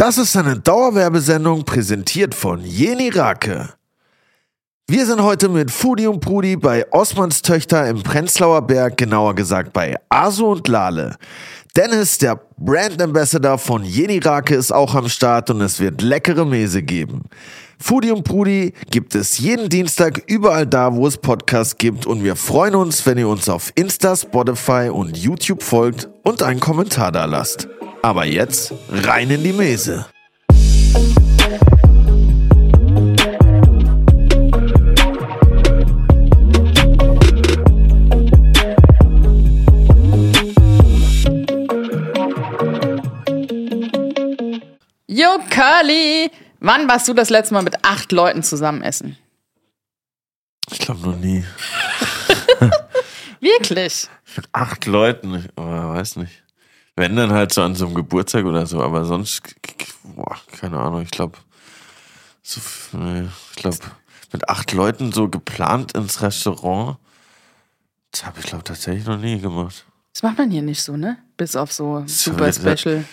Das ist eine Dauerwerbesendung präsentiert von Jeni Rake. Wir sind heute mit Fudi und Prudi bei Osmans Töchter im Prenzlauer Berg, genauer gesagt bei Aso und Lale. Dennis, der Brand Ambassador von Jeni Rake, ist auch am Start und es wird leckere Mese geben. Fudi und Prudi gibt es jeden Dienstag überall da, wo es Podcasts gibt und wir freuen uns, wenn ihr uns auf Insta, Spotify und YouTube folgt und einen Kommentar da lasst. Aber jetzt rein in die Mese. Jo, Curly! Wann warst du das letzte Mal mit acht Leuten zusammen essen? Ich glaube noch nie. Wirklich? Mit acht Leuten, ich aber weiß nicht. Wenn dann halt so an so einem Geburtstag oder so, aber sonst, boah, keine Ahnung, ich glaube, so, nee, ich glaube, mit acht Leuten so geplant ins Restaurant, das habe ich glaube tatsächlich noch nie gemacht. Das macht man hier nicht so, ne? Bis auf so super special.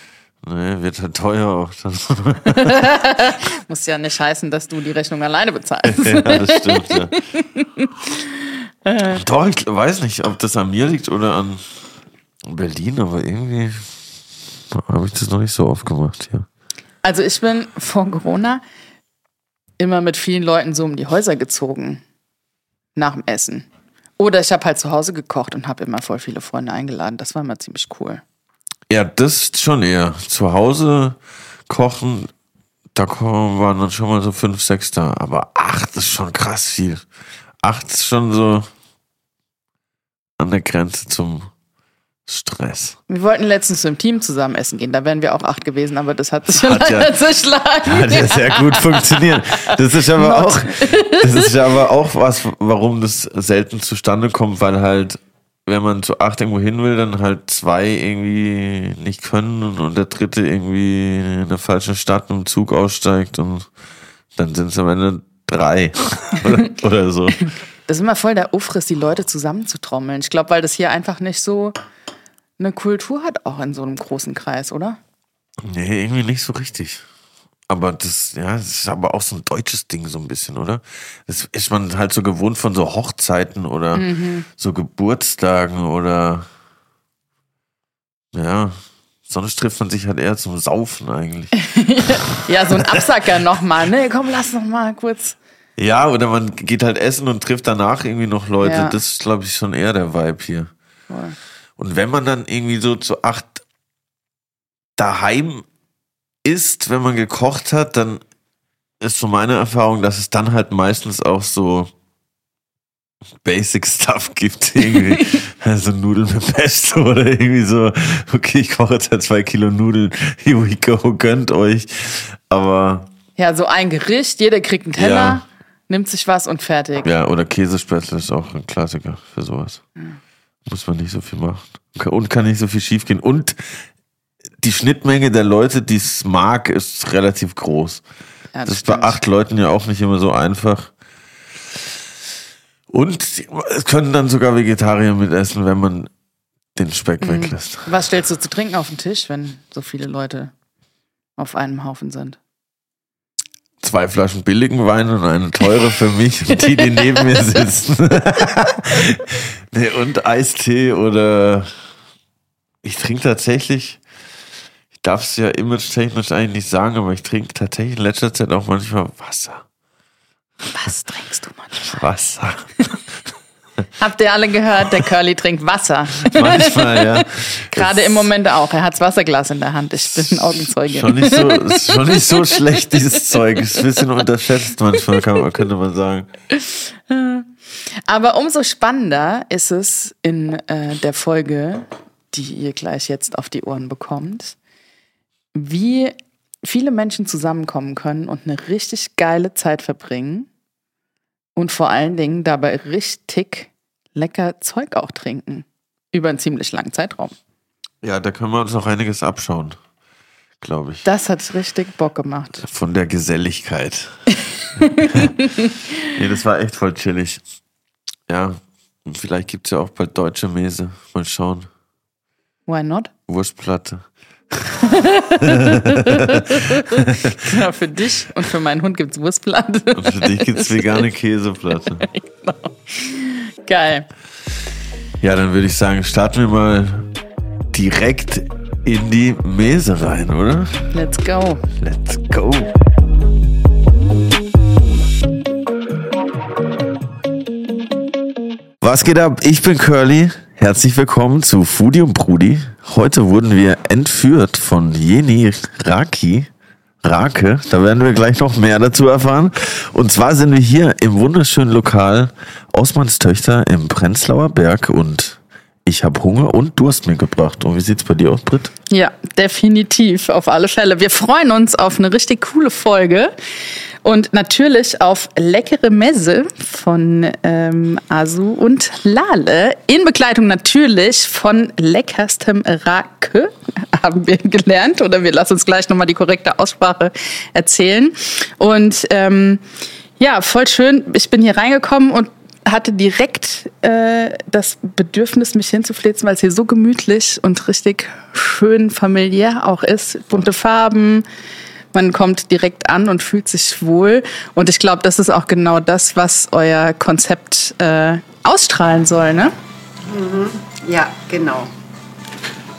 Nee, wird halt teuer auch. Dann. Muss ja nicht heißen, dass du die Rechnung alleine bezahlst. ja, das stimmt, ja. Doch, ich weiß nicht, ob das an mir liegt oder an Berlin, aber irgendwie habe ich das noch nicht so oft gemacht hier. Also ich bin vor Corona immer mit vielen Leuten so um die Häuser gezogen. Nach dem Essen. Oder ich habe halt zu Hause gekocht und habe immer voll viele Freunde eingeladen. Das war immer ziemlich cool. Ja, das schon eher. Zu Hause kochen, da kommen- waren dann schon mal so fünf, sechs da. Aber acht ist schon krass viel. Acht ist schon so an der Grenze zum Stress. Wir wollten letztens im Team zusammen essen gehen. Da wären wir auch acht gewesen, aber das hat sich Hat ja- leider zerschlagen. Hat ja sehr gut funktioniert. Das ist aber auch, das ist aber auch was, warum das selten zustande kommt, weil halt, wenn man zu acht irgendwo hin will, dann halt zwei irgendwie nicht können und, der dritte irgendwie in der falschen Stadt dem Zug aussteigt und dann sind es am Ende drei oder, oder so. Das ist immer voll der Ufriss, die Leute zusammenzutrommeln. Ich glaube, weil das hier einfach nicht so eine Kultur hat, auch in so einem großen Kreis, oder? Nee, irgendwie nicht so richtig. Aber das, ja, das ist aber auch so ein deutsches Ding so ein bisschen, oder? Das ist man halt so gewohnt von so Hochzeiten oder so Geburtstagen oder ja, sonst trifft man sich halt eher zum Saufen eigentlich. Ja, so ein Absacker nochmal. Ne, komm, lass noch mal kurz. ja, oder man geht halt essen und trifft danach irgendwie noch Leute. Ja. Das ist, glaube ich, schon eher der Vibe hier. Voll. Und wenn man dann irgendwie so zu acht daheim ist, wenn man gekocht hat, dann ist so meine Erfahrung, dass es dann halt meistens auch so Basic Stuff gibt, irgendwie. also Nudeln mit Pesto oder irgendwie so, okay, ich koche jetzt halt zwei Kilo Nudeln, here we go, gönnt euch. Aber Ja, so ein Gericht, jeder kriegt einen Teller, Ja. nimmt sich was und fertig. ja, oder Käsespätzle ist auch ein Klassiker für sowas. Muss man nicht so viel machen. Und kann nicht so viel schief gehen. Und die Schnittmenge der Leute, die es mag, ist relativ groß. Ja, Das ist bei acht Leuten ja auch nicht immer so einfach. Und es können dann sogar Vegetarier mitessen, wenn man den Speck Mhm. weglässt. Was stellst du zu trinken auf den Tisch, wenn so viele Leute auf einem Haufen sind? Zwei Flaschen billigen Wein und eine teure für mich und die, die neben mir sitzen. nee, und Eistee oder ich trinke tatsächlich, ich darf es ja image-technisch eigentlich nicht sagen, aber ich trinke tatsächlich in letzter Zeit auch manchmal Wasser. Was trinkst du manchmal? Wasser. Habt ihr alle gehört, der Curly trinkt Wasser. Manchmal, ja. Gerade im Moment auch. Er hat das Wasserglas in der Hand. Ich bin Augenzeuge. Schon nicht so, ist schon nicht so schlecht, dieses Zeug. Ist ein bisschen unterschätzt manchmal, kann man, könnte man sagen. Aber umso spannender ist es in äh, der Folge, die ihr gleich jetzt auf die Ohren bekommt, wie viele Menschen zusammenkommen können und eine richtig geile Zeit verbringen und vor allen Dingen dabei richtig lecker Zeug auch trinken. Über einen ziemlich langen Zeitraum. Ja, da können wir uns noch einiges abschauen, glaube ich. Das hat richtig Bock gemacht. Von der Geselligkeit. nee, das war echt voll chillig. Ja, und vielleicht gibt es ja auch bald deutsche Mese. Mal schauen. Why not? Wurstplatte. genau, für dich und für meinen Hund gibt es Wurstplatte. Und für dich gibt es vegane Käseplatte. genau. Geil. Ja, dann würde ich sagen, starten wir mal direkt in die Mese rein, oder? Let's go. Let's go. Was geht ab? Ich bin Curly. Herzlich willkommen zu Foodie und Brudi. Heute wurden wir entführt von Jeni Raki. Rake, da werden wir gleich noch mehr dazu erfahren. Und zwar sind wir hier im wunderschönen Lokal Osmans Töchter im Prenzlauer Berg und ich habe Hunger und Durst mitgebracht. Und wie sieht's bei dir aus, Britt? Ja, definitiv, auf alle Fälle. Wir freuen uns auf eine richtig coole Folge. Und natürlich auf leckere Messe von ähm, Asu und Lale. In Begleitung natürlich von leckerstem Rake, haben wir gelernt. Oder wir lassen uns gleich nochmal die korrekte Aussprache erzählen. Und ähm, ja, voll schön. Ich bin hier reingekommen und hatte direkt äh, das Bedürfnis, mich hinzuflitzen, weil es hier so gemütlich und richtig schön familiär auch ist. Bunte Farben, man kommt direkt an und fühlt sich wohl. Und ich glaube, das ist auch genau das, was euer Konzept äh, ausstrahlen soll, ne? Mhm. Ja, genau.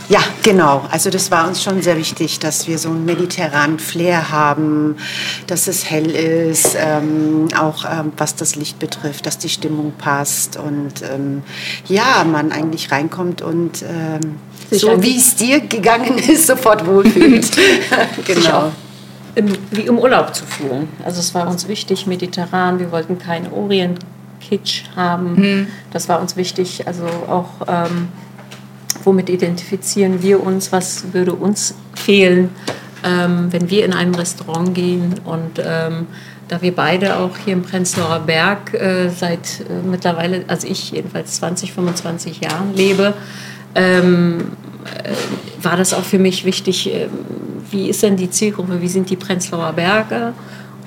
Ja, genau. Also das war uns schon sehr wichtig, dass wir so einen mediterranen Flair haben, dass es hell ist, ähm, auch ähm, was das Licht betrifft, dass die Stimmung passt und ähm, ja, man eigentlich reinkommt und ähm, so wie es dir gegangen ist, sofort wohlfühlt. genau. Im, wie im Urlaub zu fühlen. Also es war uns wichtig, mediterran, wir wollten keinen Orient-Kitsch haben. Hm. Das war uns wichtig, also auch ähm, womit identifizieren wir uns, was würde uns fehlen, ähm, wenn wir in ein Restaurant gehen. Und ähm, da wir beide auch hier im Prenzlauer Berg äh, seit äh, mittlerweile, also ich jedenfalls 20, 25 Jahren lebe, ähm, äh, war das auch für mich wichtig, äh, wie ist denn die Zielgruppe, wie sind die Prenzlauer Berge?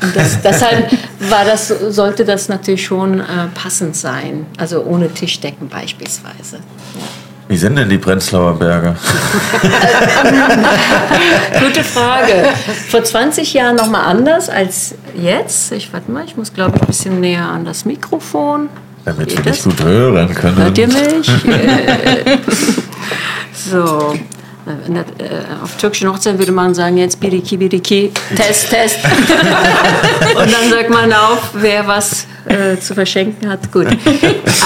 Und das, deshalb war das, sollte das natürlich schon äh, passend sein, also ohne Tischdecken beispielsweise. Ja. Wie sind denn die Prenzlauer Berge? Gute Frage. Vor 20 Jahren noch mal anders als jetzt. Ich warte mal, ich muss glaube ich ein bisschen näher an das Mikrofon. Damit wir dich gut hören können. Hört ihr mich? so. Der, äh, auf türkischen Hochzeiten würde man sagen, jetzt Biriki, Biriki, Test, Test. Und dann sagt man auf, wer was äh, zu verschenken hat. Gut.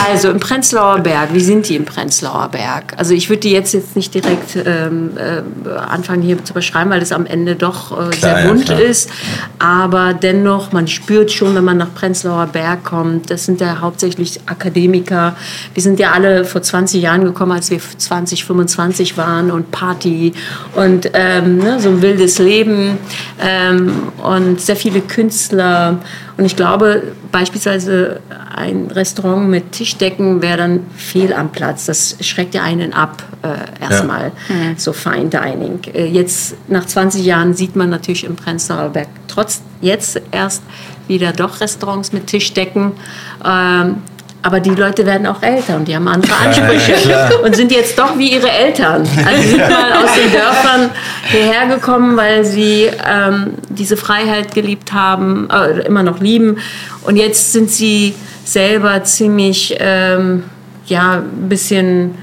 Also im Prenzlauer Berg, wie sind die im Prenzlauer Berg? Also ich würde die jetzt, jetzt nicht direkt ähm, äh, anfangen hier zu beschreiben, weil es am Ende doch äh, sehr klar, bunt ja, ist. Aber dennoch, man spürt schon, wenn man nach Prenzlauer Berg kommt, das sind ja hauptsächlich Akademiker. Wir sind ja alle vor 20 Jahren gekommen, als wir 20, 25 waren und Party und ähm, ne, so ein wildes Leben ähm, und sehr viele Künstler. Und ich glaube, beispielsweise ein Restaurant mit Tischdecken wäre dann fehl am Platz. Das schreckt ja einen ab, äh, erstmal, ja. mhm. so Fine Dining. Äh, jetzt, nach 20 Jahren, sieht man natürlich im Prenzlauer Berg trotz jetzt erst wieder doch Restaurants mit Tischdecken. Ähm, aber die Leute werden auch älter und die haben andere Ansprüche ja, und sind jetzt doch wie ihre Eltern. Also sie sind mal aus den Dörfern hierher gekommen, weil sie ähm, diese Freiheit geliebt haben, äh, immer noch lieben. Und jetzt sind sie selber ziemlich, ähm, ja, ein bisschen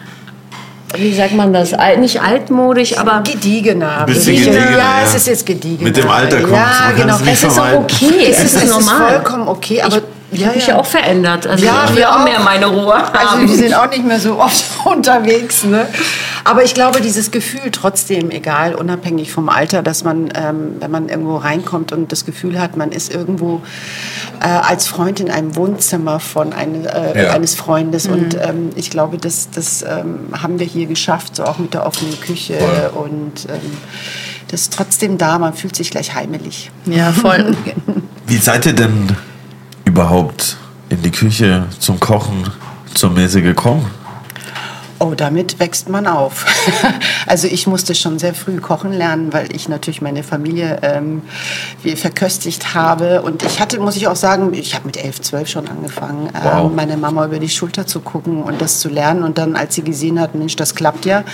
wie sagt man das? Nicht altmodisch, aber gediegener. gediegener. Ja, ja, es ist jetzt gediegener. Mit dem Alter kommt Ja, genau. Es ist auch okay. Es, es ist, normal. Ist vollkommen okay, aber ich ich habe mich ja auch verändert. Also ja, ich will auch, mehr meine Ruhe haben. Also wir sind auch nicht mehr so oft unterwegs. Ne? Aber ich glaube, dieses Gefühl trotzdem, egal, unabhängig vom Alter, dass man, ähm, wenn man irgendwo reinkommt und das Gefühl hat, man ist irgendwo äh, als Freund in einem Wohnzimmer von eine, äh, ja. eines Freundes. Mhm. Und ähm, ich glaube, das, das ähm, haben wir hier geschafft, so auch mit der offenen Küche voll. und ähm, das ist trotzdem da, man fühlt sich gleich heimelig. Ja, voll. Wie seid ihr denn überhaupt in die Küche zum Kochen zur Messe gekommen? Oh, damit wächst man auf. also ich musste schon sehr früh kochen lernen, weil ich natürlich meine Familie ähm, verköstigt habe. Und ich hatte, muss ich auch sagen, ich habe mit elf, zwölf schon angefangen, wow. ähm, meine Mama über die Schulter zu gucken und das zu lernen. Und dann, als sie gesehen hat, Mensch, das klappt ja,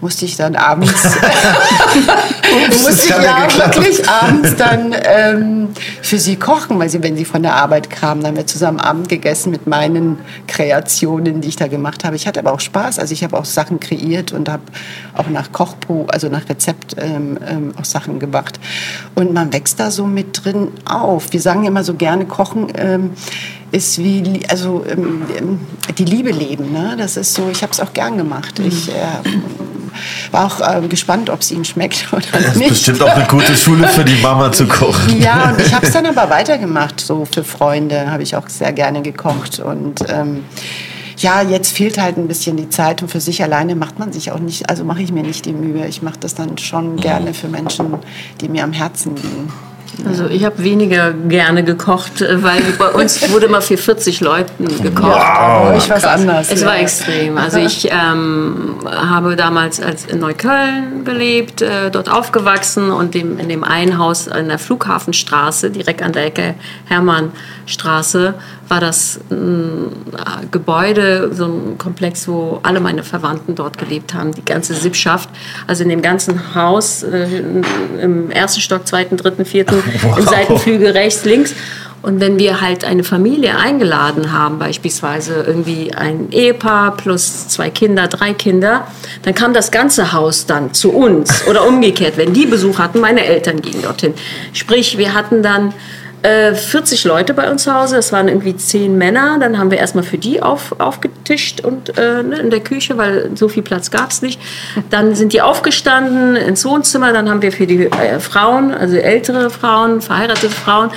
musste ich dann abends, musste ich ja wirklich abends dann ähm, für sie kochen, weil sie, wenn sie von der Arbeit kam, dann haben wir zusammen Abend gegessen mit meinen Kreationen, die ich da gemacht habe. Ich hatte aber auch Spaß. Also ich habe auch Sachen kreiert und habe auch nach Kochbuch, also nach Rezept ähm, ähm, auch Sachen gemacht. Und man wächst da so mit drin auf. Wir sagen immer so gerne, Kochen ähm, ist wie, also ähm, die Liebe leben. Ne? Das ist so, ich habe es auch gern gemacht. Ich äh, war auch äh, gespannt, ob es ihm schmeckt oder das nicht. Das ist bestimmt auch eine gute Schule für die Mama zu kochen. Ja, und ich habe es dann aber weitergemacht. So für Freunde habe ich auch sehr gerne gekocht und ähm, ja, jetzt fehlt halt ein bisschen die Zeit und für sich alleine macht man sich auch nicht, also mache ich mir nicht die Mühe. Ich mache das dann schon gerne für Menschen, die mir am Herzen liegen. Also ich habe weniger gerne gekocht, weil bei uns wurde immer für 40 Leuten gekocht. Wow, ich was anders. Es ja. war extrem. Also ich ähm, habe damals als in Neukölln gelebt, äh, dort aufgewachsen und dem, in dem einen Haus an der Flughafenstraße, direkt an der Ecke Hermannstraße, war das ein äh, Gebäude, so ein Komplex, wo alle meine Verwandten dort gelebt haben, die ganze Sippschaft. Also in dem ganzen Haus, äh, im ersten Stock, zweiten, dritten, vierten, wow. im Seitenflügel rechts, links. Und wenn wir halt eine Familie eingeladen haben, beispielsweise irgendwie ein Ehepaar plus zwei Kinder, drei Kinder, dann kam das ganze Haus dann zu uns oder umgekehrt. Wenn die Besuch hatten, meine Eltern gingen dorthin. Sprich, wir hatten dann 40 äh, Leute bei uns zu Hause, das waren irgendwie zehn Männer. Dann haben wir erstmal für die auf, aufgetischt und äh, ne, in der Küche, weil so viel Platz gab es nicht. Dann sind die aufgestanden ins Wohnzimmer. Dann haben wir für die äh, Frauen, also ältere Frauen, verheiratete Frauen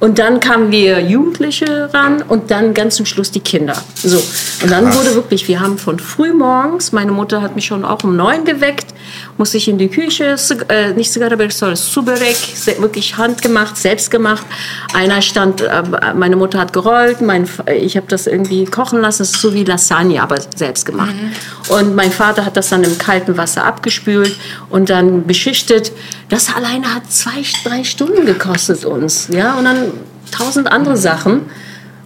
und dann kamen wir Jugendliche ran und dann ganz zum Schluss die Kinder. So. Und dann wurde wirklich, wir haben von früh morgens, meine Mutter hat mich schon auch um neun geweckt, musste ich in die Küche, äh, nicht Zigarre, sondern Suberek, wirklich handgemacht, selbst gemacht. Einer stand, äh, meine Mutter hat gerollt, mein, ich habe das irgendwie kochen lassen, das ist so wie Lasagne, aber selbst gemacht. Mhm. Und mein Vater hat das dann im kalten Wasser abgespült und dann beschichtet. Das alleine hat zwei, drei Stunden gekostet uns. Ja? Und dann tausend andere Sachen.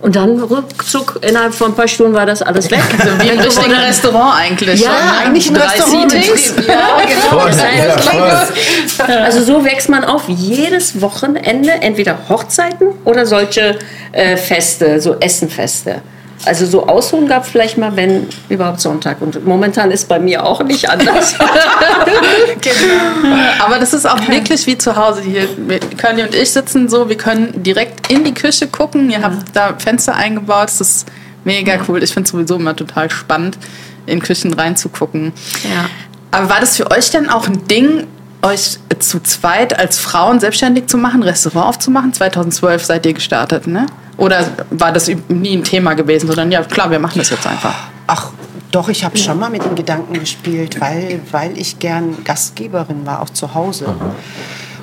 Und dann ruckzuck, innerhalb von ein paar Stunden war das alles weg. Also wie ein richtiges Restaurant eigentlich. Ja, schon, ne? eigentlich ein Restaurant. Ja, genau. Ja, also so wächst man auf. Jedes Wochenende entweder Hochzeiten oder solche äh, Feste, so Essenfeste. Also so Ausruhen gab es vielleicht mal, wenn überhaupt Sonntag. Und momentan ist bei mir auch nicht anders. genau. Aber das ist auch wirklich wie zu Hause. Hier, Curly und ich sitzen so, wir können direkt in die Küche gucken. Ihr habt da Fenster eingebaut. Das ist mega cool. Ich finde es sowieso immer total spannend, in Küchen reinzugucken. Ja. Aber war das für euch denn auch ein Ding, euch zu zweit als Frauen selbstständig zu machen, Restaurant aufzumachen? 2012 seid ihr gestartet, ne? Oder war das nie ein Thema gewesen, sondern ja, klar, wir machen das jetzt einfach? Ach, doch, ich habe schon mal mit dem Gedanken gespielt, weil, weil ich gern Gastgeberin war, auch zu Hause.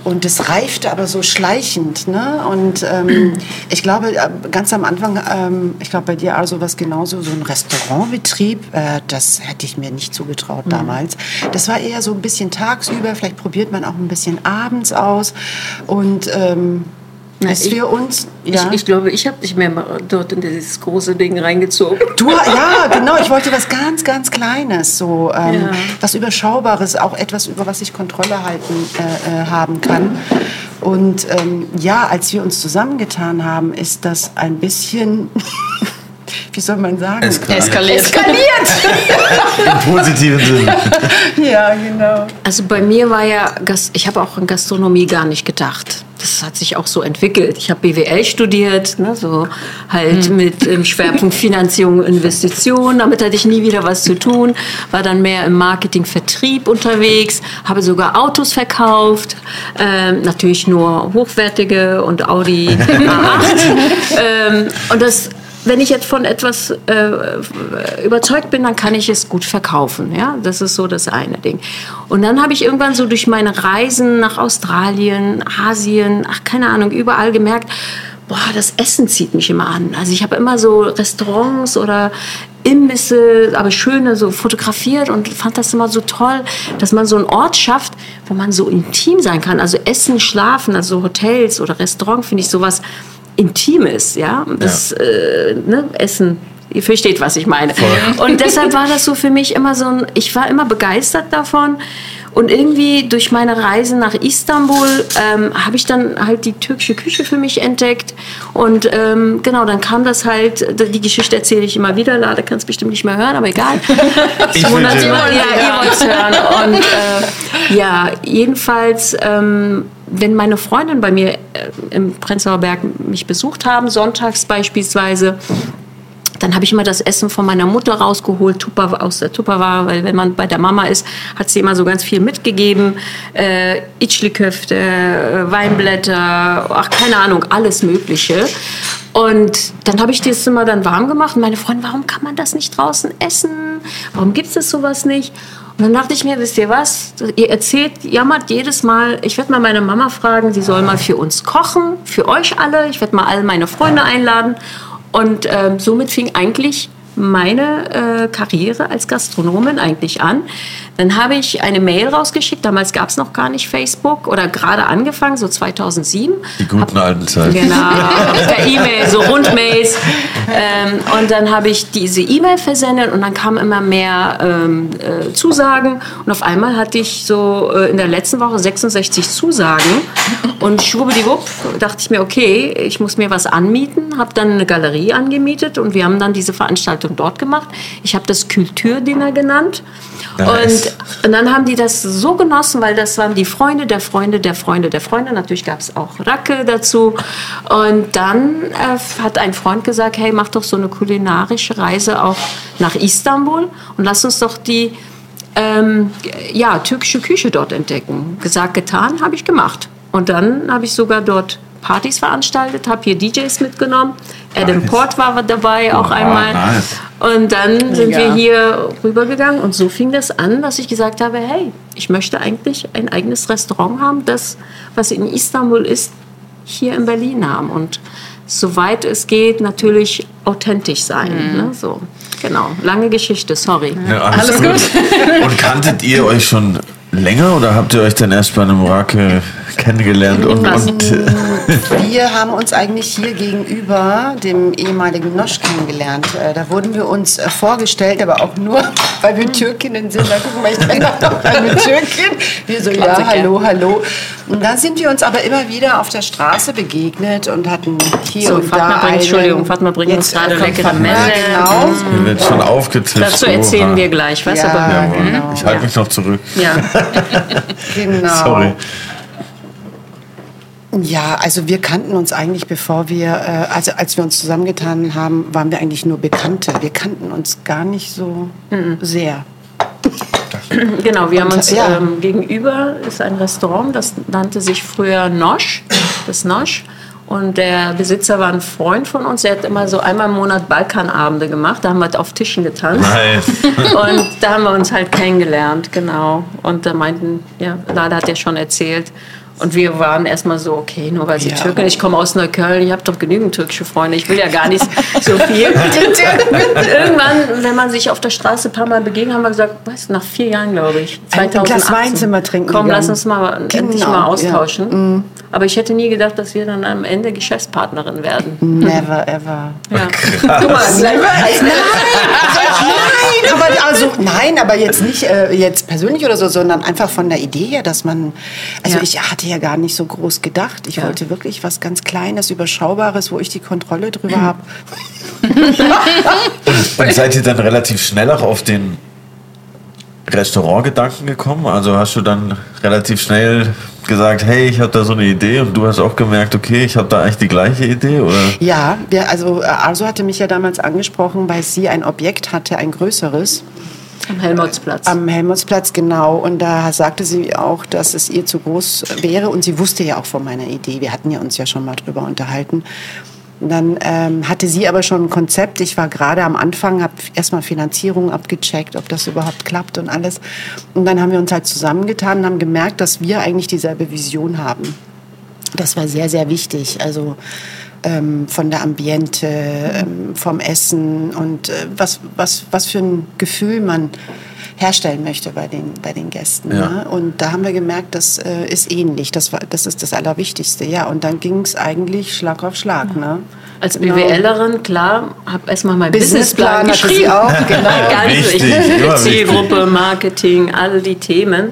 Und es reifte aber so schleichend. Ne? Und ähm, ich glaube, äh, ganz am Anfang, ähm, ich glaube bei dir also was genauso, so ein Restaurantbetrieb, äh, das hätte ich mir nicht zugetraut mhm. damals. Das war eher so ein bisschen tagsüber, vielleicht probiert man auch ein bisschen abends aus. Und ähm, dass ich, wir uns. Ja. Ich, ich glaube, ich habe dich mehr dort in dieses große Ding reingezogen. Du, ja, genau. Ich wollte was ganz, ganz Kleines, so ähm, ja. was Überschaubares, auch etwas, über was ich Kontrolle halten äh, äh, haben kann. Und ähm, ja, als wir uns zusammengetan haben, ist das ein bisschen. Wie soll man sagen? Eskaliert. Eskaliert. Im positiven Sinne. Ja, genau. Also bei mir war ja, ich habe auch an Gastronomie gar nicht gedacht das hat sich auch so entwickelt. Ich habe BWL studiert, ne, so halt mhm. mit ähm, Schwerpunkt Finanzierung und Investitionen. Damit hatte ich nie wieder was zu tun. War dann mehr im Marketing, Vertrieb unterwegs, habe sogar Autos verkauft, ähm, natürlich nur hochwertige und Audi A8. ähm, und das wenn ich jetzt von etwas äh, überzeugt bin, dann kann ich es gut verkaufen. Ja, das ist so das eine Ding. Und dann habe ich irgendwann so durch meine Reisen nach Australien, Asien, ach keine Ahnung, überall gemerkt, boah, das Essen zieht mich immer an. Also ich habe immer so Restaurants oder Imbisse, aber schöne, so fotografiert und fand das immer so toll, dass man so einen Ort schafft, wo man so intim sein kann. Also Essen, Schlafen, also Hotels oder Restaurant finde ich sowas Intimes, ja. Das Äh, ne? Essen, ihr versteht, was ich meine. Und deshalb war das so für mich immer so ein, ich war immer begeistert davon. Und irgendwie durch meine Reise nach Istanbul ähm, habe ich dann halt die türkische Küche für mich entdeckt. Und ähm, genau, dann kam das halt, die Geschichte erzähle ich immer wieder, Lade kann es bestimmt nicht mehr hören, aber egal. Ich will ja, hören. ihr wollt hören. Und äh, ja, jedenfalls, ähm, wenn meine Freundinnen bei mir äh, im Prenzlauer Berg mich besucht haben, sonntags beispielsweise, dann habe ich immer das Essen von meiner Mutter rausgeholt, Tupper, aus der Tupperware, weil wenn man bei der Mama ist, hat sie immer so ganz viel mitgegeben. Äh, Itchli-Köfte, äh, Weinblätter, ach keine Ahnung, alles Mögliche. Und dann habe ich das immer dann warm gemacht und meine Freunde, warum kann man das nicht draußen essen? Warum gibt es sowas nicht? Und dann dachte ich mir, wisst ihr was? Ihr erzählt, jammert jedes Mal. Ich werde mal meine Mama fragen, sie soll mal für uns kochen, für euch alle. Ich werde mal alle meine Freunde einladen. Und ähm, somit fing eigentlich meine äh, Karriere als Gastronomin eigentlich an. Dann habe ich eine Mail rausgeschickt. Damals gab es noch gar nicht Facebook oder gerade angefangen, so 2007. Die guten alten Zeiten. Genau, per E-Mail, so Rundmails. Ähm, und dann habe ich diese E-Mail versendet und dann kamen immer mehr ähm, äh, Zusagen. Und auf einmal hatte ich so äh, in der letzten Woche 66 Zusagen. Und schwuppdiwupp dachte ich mir, okay, ich muss mir was anmieten. Habe dann eine Galerie angemietet und wir haben dann diese Veranstaltung dort gemacht. Ich habe das Kulturdinner genannt. Und und dann haben die das so genossen, weil das waren die Freunde der Freunde der Freunde der Freunde. Natürlich gab es auch Racke dazu. Und dann äh, hat ein Freund gesagt, hey, mach doch so eine kulinarische Reise auch nach Istanbul und lass uns doch die ähm, ja, türkische Küche dort entdecken. Gesagt, getan, habe ich gemacht. Und dann habe ich sogar dort Partys veranstaltet, habe hier DJs mitgenommen. Adam Nice. Port war dabei auch einmal. nice. Und dann sind wir hier rübergegangen und so fing das an, dass ich gesagt habe, hey, ich möchte eigentlich ein eigenes Restaurant haben, das, was in Istanbul ist, hier in Berlin haben und soweit es geht natürlich authentisch sein. Ne? So, genau, lange Geschichte, sorry. Ja, alles, gut. Und kanntet ihr euch schon länger oder habt ihr euch dann erst bei einem Rake kennengelernt? Und, Was? und äh, Wir haben uns eigentlich hier gegenüber dem ehemaligen Nosch kennengelernt. Äh, Da wurden wir uns äh, vorgestellt, aber auch nur, weil wir Türkinnen sind. Da gucken wir, ich kenne doch eine Türkin. Wir so, ja, hallo, hallo. Und dann sind wir uns aber immer wieder auf der Straße begegnet und hatten hier So, und Fatma da bringt- einen- Entschuldigung, Fatma bringt uns gerade leckere Melle. Genau. hier wird schon aufgetischt. Dazu erzählen Oha. wir gleich, was Ja. aber. Genau. Ich halte Ja. mich noch zurück. ja. Genau. Sorry. Ja, also wir kannten uns eigentlich, bevor wir, äh, also als wir uns zusammengetan haben, waren wir eigentlich nur Bekannte. Wir kannten uns gar nicht so sehr. Genau, wir haben uns ja. ähm, gegenüber ist ein Restaurant, das nannte sich früher Nosch, das Nosch. Und der Besitzer war ein Freund von uns, der hat immer so einmal im Monat Balkanabende gemacht, da haben wir halt auf Tischen getanzt. Nice. Und da haben wir uns halt kennengelernt, genau. Und da meinten, ja, Lada hat ja schon erzählt. Und wir waren erstmal so, okay, nur weil sie Ja. Türkin ist, ich komme aus Neukölln, ich habe doch genügend türkische Freunde, ich will ja gar nicht so viel. Irgendwann, wenn man sich auf der Straße ein paar Mal begegnet, haben wir gesagt, was, nach vier Jahren, glaube ich, Ein- ein 2018. Glas Wein sind wir trinken Komm, lass gegangen. uns mal endlich Genau, mal ja. austauschen. Aber ich hätte nie gedacht, dass wir dann am Ende Geschäftspartnerin werden. Never ever. Ja. Guck mal, Nein, aber also nein, aber jetzt nicht äh, jetzt persönlich oder so, sondern einfach von der Idee her, dass man, also Ja. ich hatte ja gar nicht so groß gedacht. Ich Ja. wollte wirklich was ganz Kleines, überschaubares, wo ich die Kontrolle drüber habe. Und seid ihr dann relativ schnell auch auf den Restaurantgedanken gekommen? Also hast du dann relativ schnell gesagt, hey, ich habe da so eine Idee und du hast auch gemerkt, okay, ich habe da eigentlich die gleiche Idee? Oder? Ja, wir, also äh, Arso hatte mich ja damals angesprochen, weil sie ein Objekt hatte, ein größeres. am Helmholtzplatz. Am Helmholtzplatz, genau. Und da sagte sie auch, dass es ihr zu groß wäre. Und sie wusste ja auch von meiner Idee. Wir hatten ja uns ja schon mal drüber unterhalten. Und dann ähm, hatte sie aber schon ein Konzept. Ich war gerade am Anfang, habe erstmal Finanzierung abgecheckt, ob das überhaupt klappt und alles. Und dann haben wir uns halt zusammengetan und haben gemerkt, dass wir eigentlich dieselbe Vision haben. Das war sehr, sehr wichtig. Also ähm, von der Ambiente, ähm, vom Essen und äh, was, was, was für ein Gefühl man herstellen möchte bei den, bei den Gästen. Ja. Ne? Und da haben wir gemerkt, das äh, ist ähnlich. Das, war, das ist das Allerwichtigste. Ja, und dann ging es eigentlich Schlag auf Schlag. Ne? Als Genau. BWLerin, klar, habe erstmal meinen Businessplan Businessplan geschrieben. auch, genau. Ganz Wichtig, Zielgruppe, Marketing, all die Themen.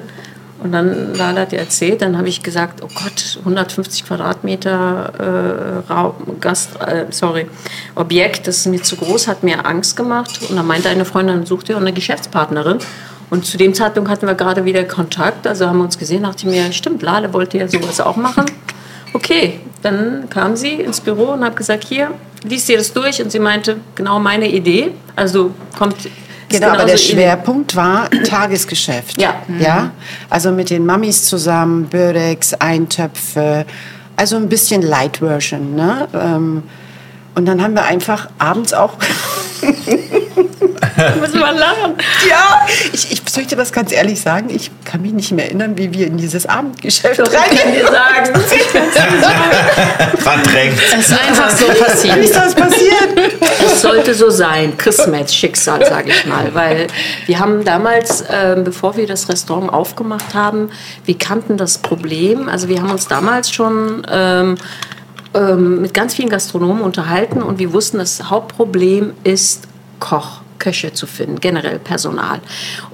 Und dann, Lala hat ja erzählt, dann habe ich gesagt, oh Gott, 150 Quadratmeter äh, Raum, Gast, äh, sorry, Objekt, das ist mir zu groß, hat mir Angst gemacht. Und dann meinte eine Freundin, such dir eine Geschäftspartnerin. Und zu dem Zeitpunkt hatten wir gerade wieder Kontakt, also haben wir uns gesehen, dachte ich mir, stimmt, Lale wollte ja sowas auch machen. Okay, dann kam sie ins Büro und habe gesagt, hier, liest dir das durch. Und sie meinte, genau meine Idee. Also kommt... Genau, aber der Schwerpunkt war Tagesgeschäft. Ja. ja. Also mit den Mamis zusammen, Börex, Eintöpfe, also ein bisschen Light Version. Ne? Ähm, Und dann haben wir einfach abends auch. Muss man lachen. ja, ich, ich möchte das ganz ehrlich sagen. Ich kann mich nicht mehr erinnern, wie wir in dieses Abendgeschäft ich kann dir sagen. Verdrängt. Es ist einfach so Wie passiert. ist das passiert? Es sollte so sein, Kismet, Schicksal, sage ich mal. Weil wir haben damals, ähm, bevor wir das Restaurant aufgemacht haben, wir kannten das Problem. Also wir haben uns damals schon ähm, ähm, mit ganz vielen Gastronomen unterhalten und wir wussten, das Hauptproblem ist Koch. Köche zu finden, generell Personal.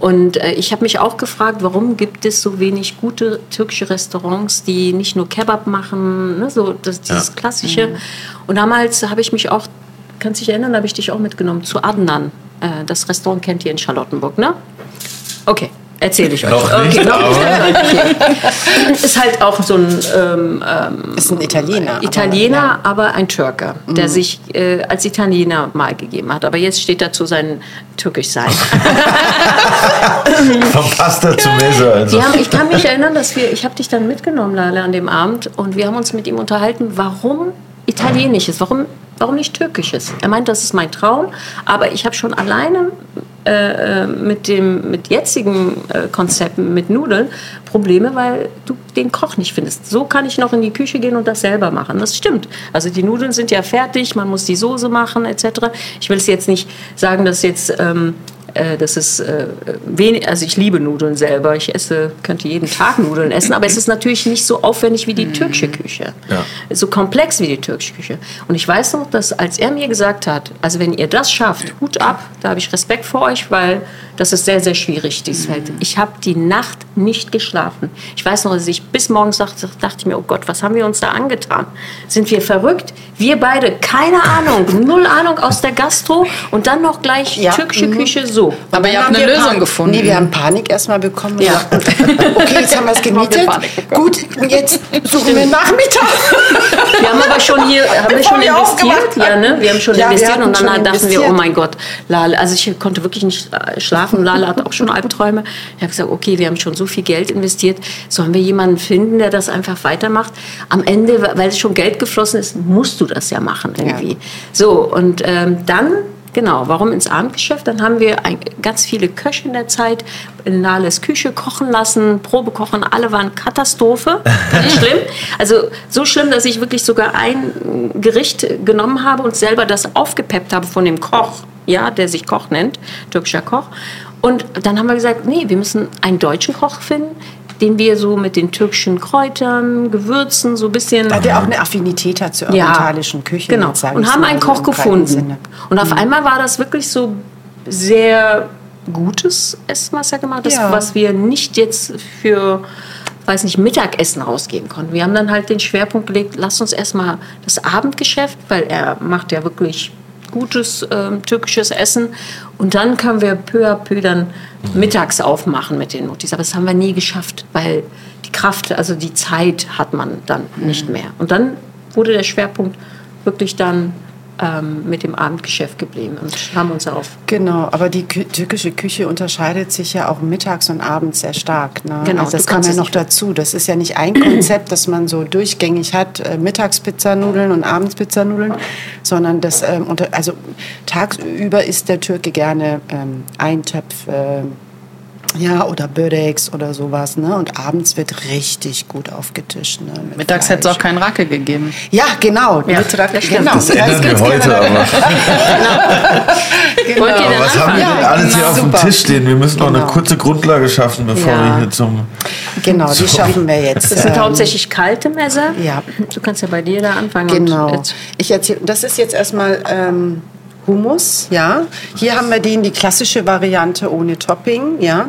Und äh, ich habe mich auch gefragt, warum gibt es so wenig gute türkische Restaurants, die nicht nur Kebab machen, ne, so das, dieses Klassische. Und damals habe ich mich auch, kannst dich erinnern, habe ich dich auch mitgenommen zu Adnan. Äh, das Restaurant kennt ihr in Charlottenburg, ne? Okay. Erzähle ich euch. Noch nicht, okay, noch aber- okay. Ist halt auch so ein ähm, ähm, Ist ein Italiener. aber- Italiener, aber ein Türker, der sich äh, als Italiener mal gegeben hat. Aber jetzt steht dazu sein Türkischsein. Vom Pasta zu Messe. Also. Haben, ich kann mich erinnern, dass wir, ich habe dich dann mitgenommen, Lale, an dem Abend und wir haben uns mit ihm unterhalten, warum Italienisches, warum, warum nicht Türkisches. Er meint, das ist mein Traum, aber ich habe schon alleine äh, äh, mit dem mit jetzigen äh, Konzepten mit Nudeln Probleme, weil du den Koch nicht findest. So kann ich noch in die Küche gehen und das selber machen. Das stimmt. Also die Nudeln sind ja fertig, man muss die Soße machen etc. Ich will es jetzt nicht sagen, dass jetzt ähm, äh, das ist äh, wenig, also ich liebe Nudeln selber. Ich esse, könnte jeden Tag Nudeln essen, aber es ist natürlich nicht so aufwendig wie die türkische Küche. Ja. So komplex wie die türkische Küche. Und ich weiß noch, dass als er mir gesagt hat, also wenn ihr das schafft, Hut ab, da habe ich Respekt vor euch, weil das ist sehr, sehr schwierig, dieses Feld. Ich habe die Nacht nicht geschlafen. Ich weiß noch, dass ich bis morgens dachte, dachte ich mir, oh Gott, was haben wir uns da angetan? Sind wir verrückt? Wir beide, keine Ahnung, null Ahnung aus der Gastro und dann noch gleich Ja, türkische mhm. Küche so. Aber ihr habt haben eine wir Lösung Pan- gefunden. Nee, wir haben Panik erstmal bekommen. Ja. Okay, jetzt haben wir es gemietet. Gut, und jetzt suchen wir Nachmittag. Wir haben aber schon hier, haben wir schon wir investiert, ja, ne? Wir haben schon Ja, investiert und dann schon dachten wir, oh mein Gott, Lale, also ich konnte wirklich nicht äh, schlafen. Lale hat auch schon Albträume. Ich habe gesagt, okay, wir haben schon so viel Geld investiert, sollen wir jemanden finden, der das einfach weitermacht? Am Ende, weil es schon Geld geflossen ist, musst du das ja machen irgendwie. So und ähm, dann Genau, warum ins Abendgeschäft? Dann haben wir ein, ganz viele Köche in der Zeit in Lales Küche kochen lassen, Probe kochen, alle waren Katastrophe, ganz schlimm. Also so schlimm, dass ich wirklich sogar ein Gericht genommen habe und selber das aufgepeppt habe von dem Koch, ja, der sich Koch nennt, türkischer Koch. Und dann haben wir gesagt, nee, wir müssen einen deutschen Koch finden, den wir so mit den türkischen Kräutern, Gewürzen so ein bisschen Weil der auch eine Affinität hat zur orientalischen Küche. Genau. Und haben einen Koch gefunden. Und auf einmal war das wirklich so sehr gutes Essen, was er gemacht hat, Ja. was wir nicht jetzt für weiß nicht, Mittagessen rausgeben konnten. Wir haben dann halt den Schwerpunkt gelegt, lasst uns erstmal das Abendgeschäft, weil er macht ja wirklich gutes ähm, türkisches Essen und dann können wir peu à peu dann mittags aufmachen mit den Mutis. Aber das haben wir nie geschafft, weil die Kraft, also die Zeit hat man dann nicht mehr. Und dann wurde der Schwerpunkt wirklich dann ähm, mit dem Abendgeschäft geblieben und haben uns auf Genau, aber die kü türkische Küche unterscheidet sich ja auch mittags und abends sehr stark. Ne? Genau, also das kam ja noch dazu. Das ist ja nicht ein Konzept, das man so durchgängig hat, äh, Mittagspizzanudeln und Abendspizzanudeln, sondern das, ähm, unter, also tagsüber isst der Türke gerne ähm, Eintöpfe, Ja, oder Bödex oder sowas. Ne? Und abends wird richtig gut aufgetischt. Ne? Mit Mittags hätte es auch keinen Racke gegeben. Ja, genau. Mittag, genau. Das ändern wir heute gerne. aber. Genau. Wollt ihr denn Aber was haben wir Ja, denn alles hier genau. auf dem. Tisch stehen? Wir müssen noch eine Genau. kurze Grundlage schaffen, bevor Ja. wir hier zum. Genau, die schaffen wir jetzt. Das sind ähm, hauptsächlich kalte Messer. ja. Du kannst ja bei dir da anfangen. Genau. Und jetzt, Ich erzähl, das ist jetzt erstmal ähm, Hummus, ja. Hier haben wir den, die klassische Variante ohne Topping, ja.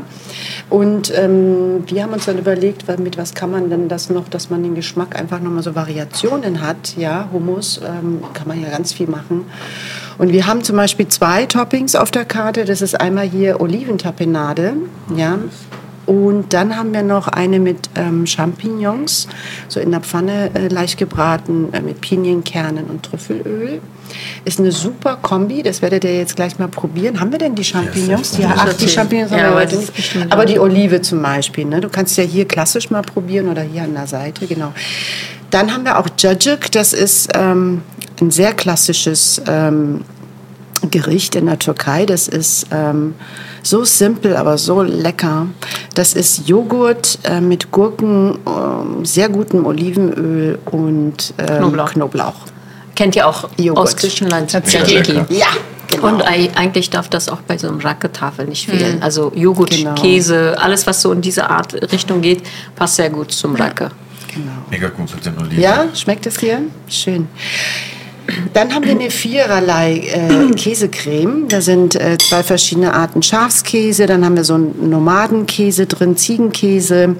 Und ähm, wir haben uns dann überlegt, mit was kann man denn das noch, dass man den Geschmack einfach nochmal so Variationen hat, ja. Hummus ähm, kann man ja ganz viel machen. Und wir haben zum Beispiel zwei Toppings auf der Karte. Das ist einmal hier Oliventapenade, ja. Und dann haben wir noch eine mit ähm, Champignons, so in der Pfanne äh, leicht gebraten, äh, mit Pinienkernen und Trüffelöl. Ist eine super Kombi, das werdet ihr jetzt gleich mal probieren. Haben wir denn die Champignons? Ja, ach, die. Champignons haben Ja, wir aber heute nicht. Aber die Olive zum Beispiel, ne? du kannst ja hier klassisch mal probieren oder hier an der Seite, genau. Dann haben wir auch Cacık, das ist ähm, ein sehr klassisches ähm, Gericht in der Türkei. Das ist ähm, so simpel, aber so lecker. Das ist Joghurt äh, mit Gurken, ähm, sehr gutem Olivenöl und ähm, Knoblauch. Knoblauch. kennt ihr auch Joghurt. aus Griechenland. Tzatziki. Ja, genau. Und ei- eigentlich darf das auch bei so einem Racke-Tafel nicht fehlen. Also Joghurt, Genau. Käse, alles was so in diese Art Richtung geht, passt sehr gut zum Racke. Mega gut mit den Oliven. Ja, schmeckt es dir? Schön. Dann haben wir eine viererlei äh, Käsecreme. Da sind äh, zwei verschiedene Arten Schafskäse. Dann haben wir so einen Nomadenkäse drin, Ziegenkäse.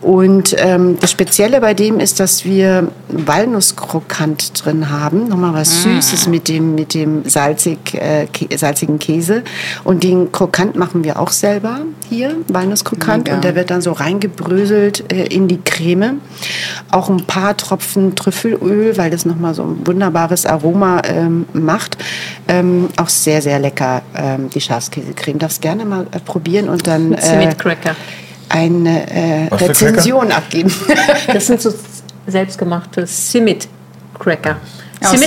Und ähm, das Spezielle bei dem ist, dass wir Walnusskrokant drin haben. Nochmal was Süßes mit dem, mit dem salzig, äh, kä salzigen Käse. Und den Krokant machen wir auch selber hier, Walnusskrokant. Mega. Und der wird dann so reingebröselt äh, in die Creme. Auch ein paar Tropfen Trüffelöl, weil das nochmal so ein wunderbares Aroma ähm, macht. Ähm, auch sehr, sehr lecker, ähm, die Schafskäsecreme. Darfst gerne mal äh, probieren und dann äh, Mit Cracker. Eine äh, Rezension abgeben. Das sind so selbstgemachte Simit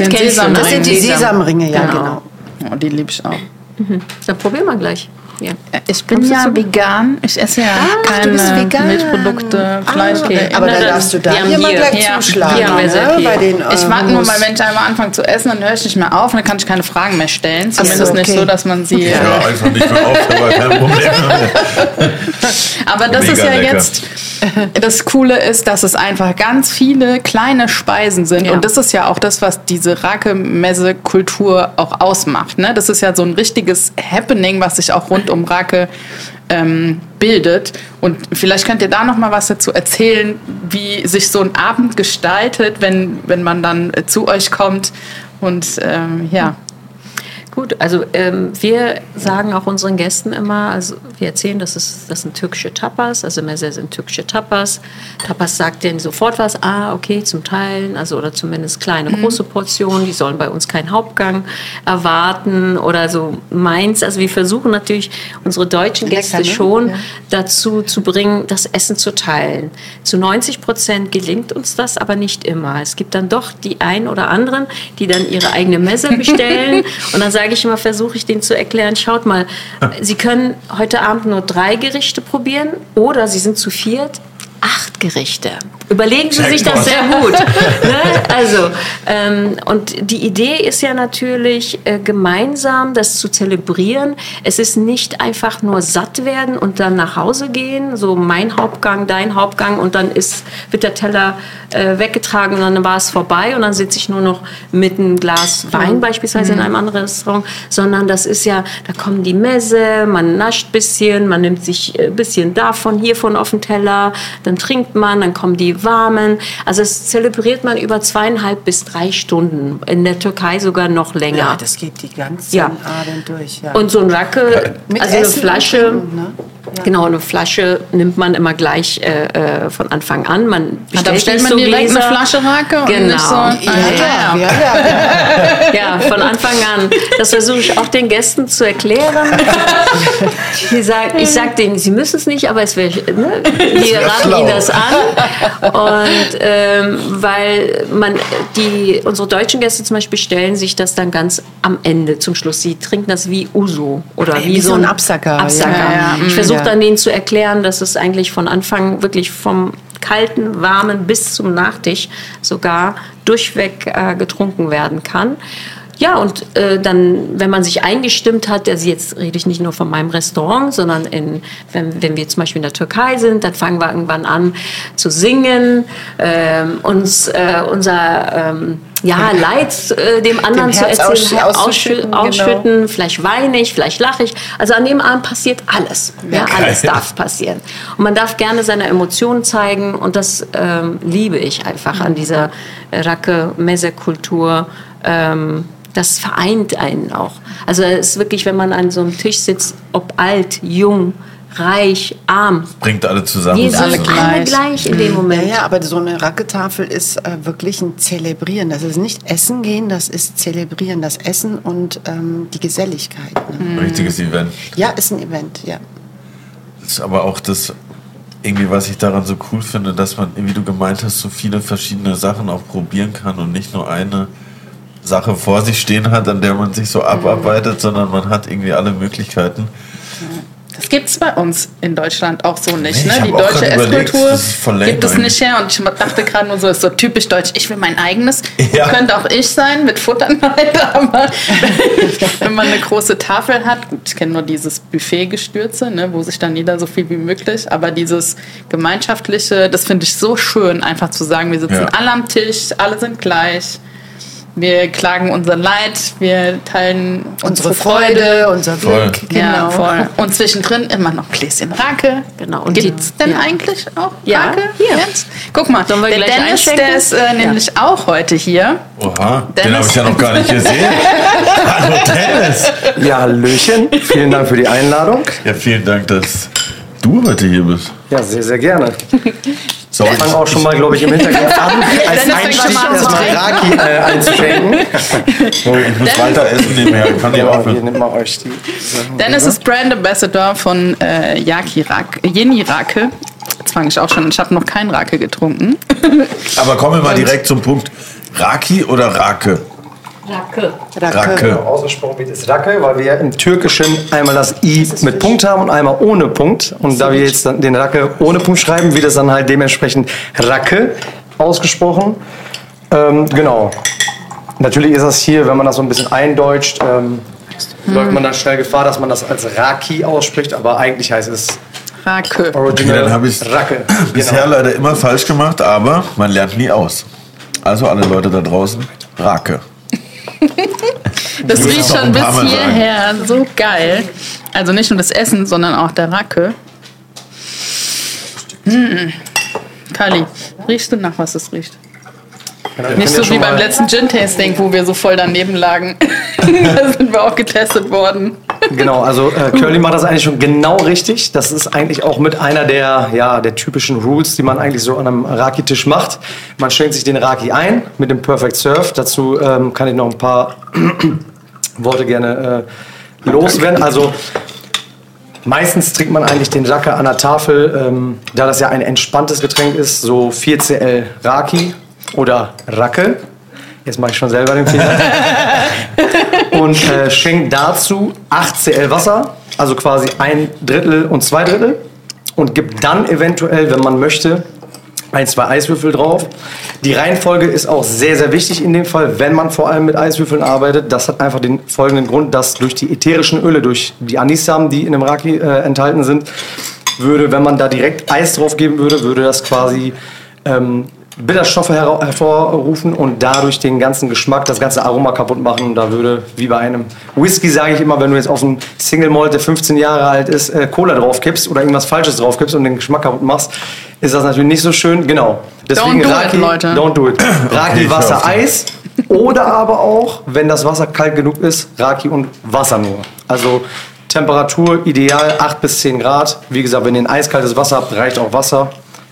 kennst du, Sesamringen. ne? Das sind die Sesam. Sesamringe, ja, Genau. genau. Oh, die liebe ich auch. Dann probieren wir gleich. Ja. Ich bin Kommst ja vegan. Ich esse ja bist keine vegan. Milchprodukte, Fleisch. okay. Aber da dann- darfst du da hier- gleich Ja, zuschlagen. wir ne? Bei den, Ich äh, warte nur mal, wenn ich einmal anfange zu essen, dann höre ich nicht mehr auf und dann kann ich keine Fragen mehr stellen. Zumindest so, nicht okay. so, dass man sie. Ja, Äh, einfach nicht mehr auf, aber kein Problem. aber das Mega ist ja lecker. jetzt. Das Coole ist, dass es einfach ganz viele kleine Speisen sind. Ja. Und das ist ja auch das, was diese Rake-Messe-Kultur auch ausmacht. Ne? Das ist ja so ein richtiges Happening, was sich auch rund um Rake ähm, bildet. Und vielleicht könnt ihr da noch mal was dazu erzählen, wie sich so ein Abend gestaltet, wenn, wenn man dann äh, zu euch kommt. Und ähm, ja, Gut, also ähm, wir sagen auch unseren Gästen immer, also wir erzählen, das, ist, das sind türkische Tapas, also Meze sind türkische Tapas. Tapas sagt denen sofort was, ah, okay, zum Teilen, also oder zumindest kleine, große Portionen, die sollen bei uns keinen Hauptgang erwarten oder so meins. Also wir versuchen natürlich unsere deutschen Lecker, Gäste ne? schon Ja. dazu zu bringen, das Essen zu teilen. Zu 90 Prozent gelingt uns das, aber nicht immer. Es gibt dann doch die einen oder anderen, die dann ihre eigene Messe bestellen. und dann sage ich immer, versuche ich denen zu erklären, schaut mal, Sie können heute Abend nur drei Gerichte probieren oder Sie sind zu viert. Acht Gerichte. Überlegen Sie sich das sehr gut. ne? Also, ähm, und die Idee ist ja natürlich, äh, gemeinsam das zu zelebrieren. Es ist nicht einfach nur satt werden und dann nach Hause gehen, so mein Hauptgang, dein Hauptgang und dann ist, wird der Teller äh, weggetragen und dann war es vorbei und dann sitze ich nur noch mit einem Glas Wein beispielsweise in einem anderen Restaurant, sondern das ist ja, da kommen die Messe, man nascht ein bisschen, man nimmt sich ein bisschen davon, hiervon auf den Teller, dann trinkt man, dann kommen die warmen. Also es zelebriert man über zweieinhalb bis drei Stunden, in der Türkei sogar noch länger. Ja, das geht die ganzen Ja. Abend durch. Ja. Und so ein Racke, also eine Essen und Flasche, Trinken, ne? Ja. genau, eine Flasche nimmt man immer gleich äh, äh, von Anfang an. Man bestellt bestellt nicht man so direkt Gläser. eine Flasche Rake und Genau. so. Ja, ja, ja, ja. Ja, von Anfang an. Das versuche ich auch den Gästen zu erklären. Die sagen, ich sage denen, sie müssen es nicht, aber es wäre, ne, wir raten ihnen das an. Und ähm, weil man die unsere deutschen Gäste zum Beispiel stellen sich das dann ganz am Ende zum Schluss. Sie trinken das wie Uso oder wie, wie so ein Absacker. Absacker. Ja, ja, Ich versuche versuche dann denen zu erklären, dass es eigentlich von Anfang wirklich vom kalten, warmen bis zum Nachtisch sogar durchweg äh, getrunken werden kann. Ja, und äh, dann, wenn man sich eingestimmt hat, also jetzt rede ich nicht nur von meinem Restaurant, sondern in, wenn, wenn wir zum Beispiel in der Türkei sind, dann fangen wir irgendwann an zu singen, ähm, uns äh, unser ähm, ja, Leid äh, dem anderen Dem zu erzählen, ausschü- ausschütten, ausschütten, ausschütten vielleicht weine ich, vielleicht lache ich. Also an dem Abend passiert alles. Ja, alles darf passieren. Und man darf gerne seine Emotionen zeigen und das ähm, liebe ich einfach an dieser Racke-Messe-Kultur. Ähm, das vereint einen auch. Also es ist wirklich, wenn man an so einem Tisch sitzt, ob alt, jung, reich, arm, Bringt alle zusammen. wir sind alle alle gleich. gleich, in dem Ja, Moment. ja, aber so eine Racketafel ist äh, wirklich ein Zelebrieren. Das ist nicht Essen gehen, das ist Zelebrieren. Das Essen und ähm, die Geselligkeit. Ne? Ein richtiges Event. Ja, ist ein Event, ja. Das ist aber auch das, irgendwie, was ich daran so cool finde, dass man, wie du gemeint hast, so viele verschiedene Sachen auch probieren kann und nicht nur eine Sache vor sich stehen hat, an der man sich so abarbeitet, sondern man hat irgendwie alle Möglichkeiten. Das gibt es bei uns in Deutschland auch so nicht. Nee, ne? Die deutsche Esskultur gibt es nicht her. Und ich dachte gerade nur so, ist so typisch deutsch. Ich will mein eigenes. Ja. Könnte auch ich sein mit Futterneid. Aber wenn man eine große Tafel hat, gut, ich kenne nur dieses Buffet-Gestürze, ne, wo sich dann jeder so viel wie möglich. Aber dieses gemeinschaftliche, das finde ich so schön, einfach zu sagen, wir sitzen Ja. alle am Tisch, alle sind gleich. Wir klagen unser Leid, wir teilen unsere, Unsere Freude, unser Voll. Glück. Genau. ja, voll. Und zwischendrin immer noch Gläschen Rake. Genau. Und Gibt es die- denn ja. eigentlich auch Ja, Rake? hier. Jetzt? Guck mal, der Dennis, einschenken? der ist äh, nämlich auch heute hier. Oha, den Dennis? habe ich ja noch gar nicht gesehen. Hallo Dennis! Ja, Hallöchen. Vielen Dank für die Einladung. Ja, vielen Dank, dass du heute hier bist. Ja, sehr, sehr gerne. So, Ich fange auch schon mal, glaube ich, im Hintergrund an, als Dennis Einstieg mal an erstmal. Raki äh, einzuschenken. so, ich muss weiter essen nebenher. Ich kann nicht Ja, hier nimmt man euch die Sachen. Dennis ist Brand Ambassador von äh, Yaki Rake, Yeni Rake. Jetzt fange ich auch schon, ich habe noch keinen Rake getrunken. Aber kommen wir mal direkt zum Punkt. Raki oder Rake? Racke. Rake. Ausgesprochen wird es Racke, weil wir im Türkischen einmal das I mit Punkt haben und einmal ohne Punkt. Und da wir jetzt den Racke ohne Punkt schreiben, wird es dann halt dementsprechend Racke ausgesprochen. Ähm, genau. Natürlich ist das hier, wenn man das so ein bisschen eindeutscht, ähm, läuft man dann schnell Gefahr, dass man das als Raki ausspricht, aber eigentlich heißt es Rake. Original Okay, dann habe ich Racke. bisher Genau. leider immer falsch gemacht, aber man lernt nie aus. Also alle Leute da draußen, Rake. Das riecht schon bis hierher so geil. Also nicht nur das Essen, sondern auch der Rake. Hm. Kali, riechst du nach, was es riecht? Wir Nicht so ja wie beim letzten Gin-Tasting, wo wir so voll daneben lagen. da sind wir auch getestet worden. Genau, also äh, Curly macht das eigentlich schon genau richtig. Das ist eigentlich auch mit einer der, ja, der typischen Rules, die man eigentlich so an einem Raki-Tisch macht. Man schenkt sich den Raki ein mit dem Perfect Surf. Dazu ähm, kann ich noch ein paar Worte gerne äh, loswerden. Also meistens trinkt man eigentlich den Raki an der Tafel, ähm, da das ja ein entspanntes Getränk ist, so 4cl Raki oder Racke. Jetzt mache ich schon selber den Fehler und äh, schenkt dazu 8 Cl Wasser, also quasi ein Drittel und zwei Drittel und gibt dann eventuell, wenn man möchte, ein, zwei Eiswürfel drauf. Die Reihenfolge ist auch sehr, sehr wichtig in dem Fall, wenn man vor allem mit Eiswürfeln arbeitet. Das hat einfach den folgenden Grund, dass durch die ätherischen Öle, durch die Anissamen, die in dem Raki äh, enthalten sind, würde, wenn man da direkt Eis drauf geben würde, würde das quasi ähm, Bitterstoffe her hervorrufen und dadurch den ganzen Geschmack, das ganze Aroma kaputt machen. Und da würde, wie bei einem Whisky, sage ich immer, wenn du jetzt auf einen Single Malt, der 15 Jahre alt ist, äh, Cola drauf kippst oder irgendwas Falsches drauf kippst und den Geschmack kaputt machst, ist das natürlich nicht so schön. Genau. Deswegen Don't do it, Raki, Leute. Don't do it. Raki, Wasser. Eis. Oder aber auch, wenn das Wasser kalt genug ist, Raki und Wasser nur. Also Temperatur ideal 8 bis 10 Grad. Wie gesagt, wenn ihr ein eiskaltes Wasser habt, reicht auch Wasser.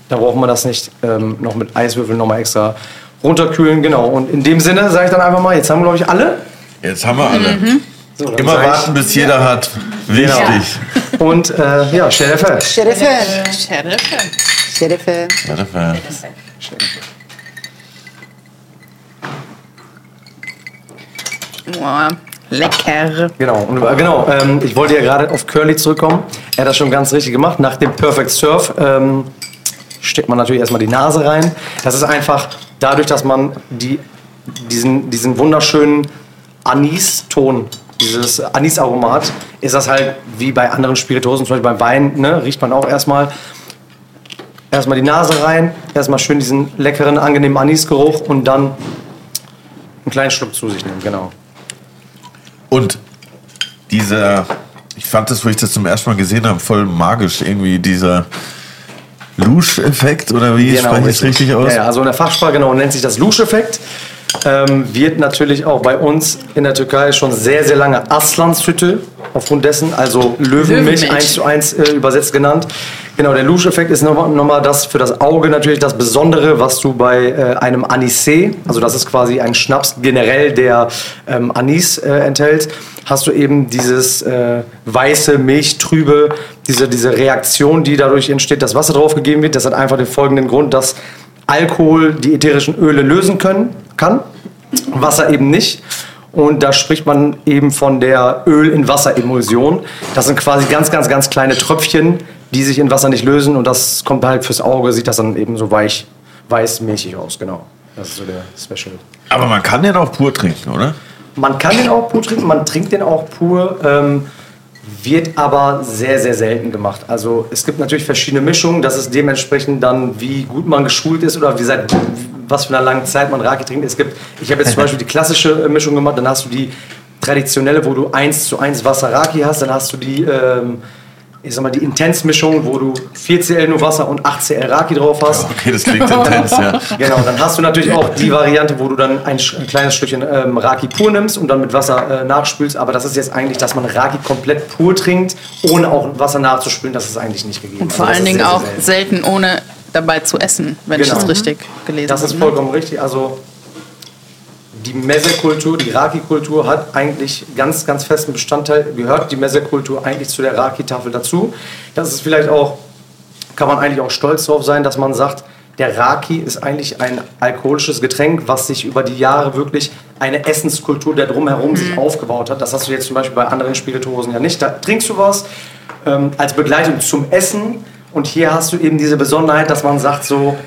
Da braucht man das nicht ähm, noch mit Eiswürfeln nochmal extra runterkühlen. Genau. Und in dem Sinne sage ich dann einfach mal, jetzt haben wir, glaube ich, alle. Jetzt haben wir alle. So, dann Immer warten, bis jeder hat. Wichtig. Und äh, ja, Sheriff. Sherife. Sheriff. Sherife. Warte, Boah, Lecker. Genau, und, äh, genau ähm, ich wollte ja gerade auf Curly zurückkommen. Er hat das schon ganz richtig gemacht. Nach dem Perfect Surf ähm, steckt man natürlich erstmal die Nase rein. Das ist einfach dadurch, dass man die, diesen, diesen wunderschönen Anis-Ton, dieses Anis-Aromat, ist das halt wie bei anderen Spirituosen, zum Beispiel beim Wein, ne, riecht man auch erstmal. Erstmal die Nase rein, erstmal schön diesen leckeren, angenehmen Anisgeruch und dann einen kleinen Schluck zu sich nehmen, genau. Und dieser, ich fand das, wo ich das zum ersten Mal gesehen habe, voll magisch. Irgendwie dieser Lusch-Effekt oder wie Genau, spreche ich es richtig aus? Ja, also in der Fachsprache genau nennt sich das Lusch-Effekt. Ähm, wird natürlich auch bei uns in der Türkei schon sehr, sehr lange Aslanshütte aufgrund dessen, also Löwenmilch Löwenmilch. 1 zu 1 äh, übersetzt genannt. Genau, der Lusch-Effekt ist nochmal noch das für das Auge natürlich das Besondere, was du bei äh, einem Anisé, also das ist quasi ein Schnaps generell, der ähm, Anis äh, enthält, hast du eben dieses äh, weiße, milchtrübe, diese, diese Reaktion, die dadurch entsteht, dass Wasser draufgegeben wird. Das hat einfach den folgenden Grund, dass Alkohol die ätherischen Öle lösen können, kann, Wasser eben nicht. Und da spricht man eben von der Öl in Wasser-Emulsion. Das sind quasi ganz, ganz, ganz kleine Tröpfchen, die sich in Wasser nicht lösen. Und das kommt halt fürs Auge, sieht das dann eben so weich, weiß, milchig aus, genau. Das ist so der Special. Aber man kann den auch pur trinken, oder? Man kann den auch pur trinken, man trinkt den auch pur, ähm, wird aber sehr, sehr selten gemacht. Also es gibt natürlich verschiedene Mischungen, das ist dementsprechend dann, wie gut man geschult ist oder wie seit was für einer langen Zeit man Raki trinkt. Es gibt, ich habe jetzt zum Beispiel die klassische äh, Mischung gemacht, dann hast du die traditionelle, wo du 1 zu 1 Wasser Raki hast, dann hast du die, ähm, ich sag mal, die Intens-Mischung, wo du 4 CL nur Wasser und 8 CL Raki drauf hast. Okay, das klingt intens, ja. Genau, dann hast du natürlich auch die Variante, wo du dann ein, ein kleines Stückchen ähm, Raki pur nimmst und dann mit Wasser äh, nachspülst. Aber das ist jetzt eigentlich, dass man Raki komplett pur trinkt, ohne auch Wasser nachzuspülen. Das ist eigentlich nicht gegeben. Und vor Also das allen Dingen sehr, auch sehr selten. selten ohne dabei zu essen, wenn ich Genau. das richtig gelesen Das habe. ist ne? vollkommen richtig. Also die Messe-Kultur, die Raki-Kultur hat eigentlich ganz, ganz festen Bestandteil, gehört die Messe-Kultur eigentlich zu der Raki-Tafel dazu. Das ist vielleicht auch, kann man eigentlich auch stolz darauf sein, dass man sagt, der Raki ist eigentlich ein alkoholisches Getränk, was sich über die Jahre wirklich eine Essenskultur der drumherum sich aufgebaut hat. Das hast du jetzt zum Beispiel bei anderen Spirituosen ja nicht. Da trinkst du was ähm, als Begleitung zum Essen und hier hast du eben diese Besonderheit, dass man sagt so,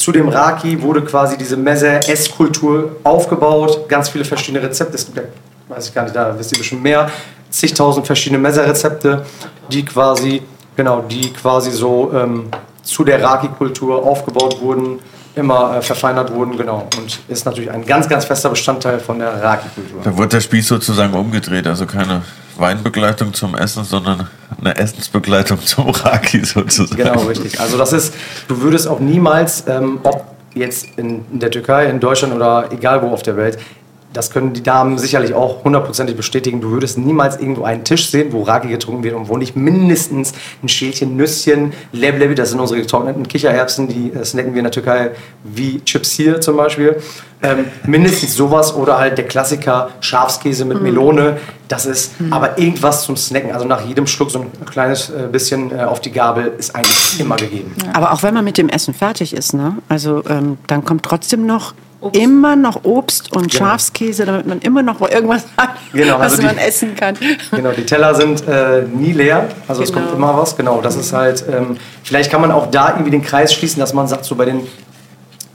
zu dem Raki wurde quasi diese Messe-Esskultur aufgebaut. Ganz viele verschiedene Rezepte. Es gibt ja, weiß ich gar nicht, da wisst ihr bestimmt mehr. Zigtausend verschiedene Messe-Rezepte, die quasi, genau, die quasi so ähm, zu der Raki-Kultur aufgebaut wurden, immer äh, verfeinert wurden, genau. Und ist natürlich ein ganz, ganz fester Bestandteil von der Raki-Kultur. Da wird der Spieß sozusagen umgedreht. Also keine Weinbegleitung zum Essen, sondern eine Essensbegleitung zum Raki sozusagen. Genau, richtig. Also das ist, du würdest auch niemals, ähm, ob jetzt in, in der Türkei, in Deutschland oder egal wo auf der Welt, das können die Damen sicherlich auch hundertprozentig bestätigen. Du würdest niemals irgendwo einen Tisch sehen, wo Raki getrunken wird und wo nicht mindestens ein Schälchen Nüsschen, Leblebi, das sind unsere getrockneten Kichererbsen, die äh, snacken wir in der Türkei wie Chips hier zum Beispiel. Ähm, mindestens sowas oder halt der Klassiker Schafskäse mit Melone. Das ist aber irgendwas zum Snacken. Also nach jedem Schluck so ein kleines äh, bisschen äh, auf die Gabel ist eigentlich immer gegeben. Aber auch wenn man mit dem Essen fertig ist, ne? also ähm, dann kommt trotzdem noch immer noch Obst und Genau. Schafskäse, damit man immer noch irgendwas hat, Genau, was also die- man essen kann. Genau, die Teller sind äh, nie leer, also es Genau. kommt immer was. Genau, das ist halt, ähm, vielleicht kann man auch da irgendwie den Kreis schließen, dass man sagt, so bei den,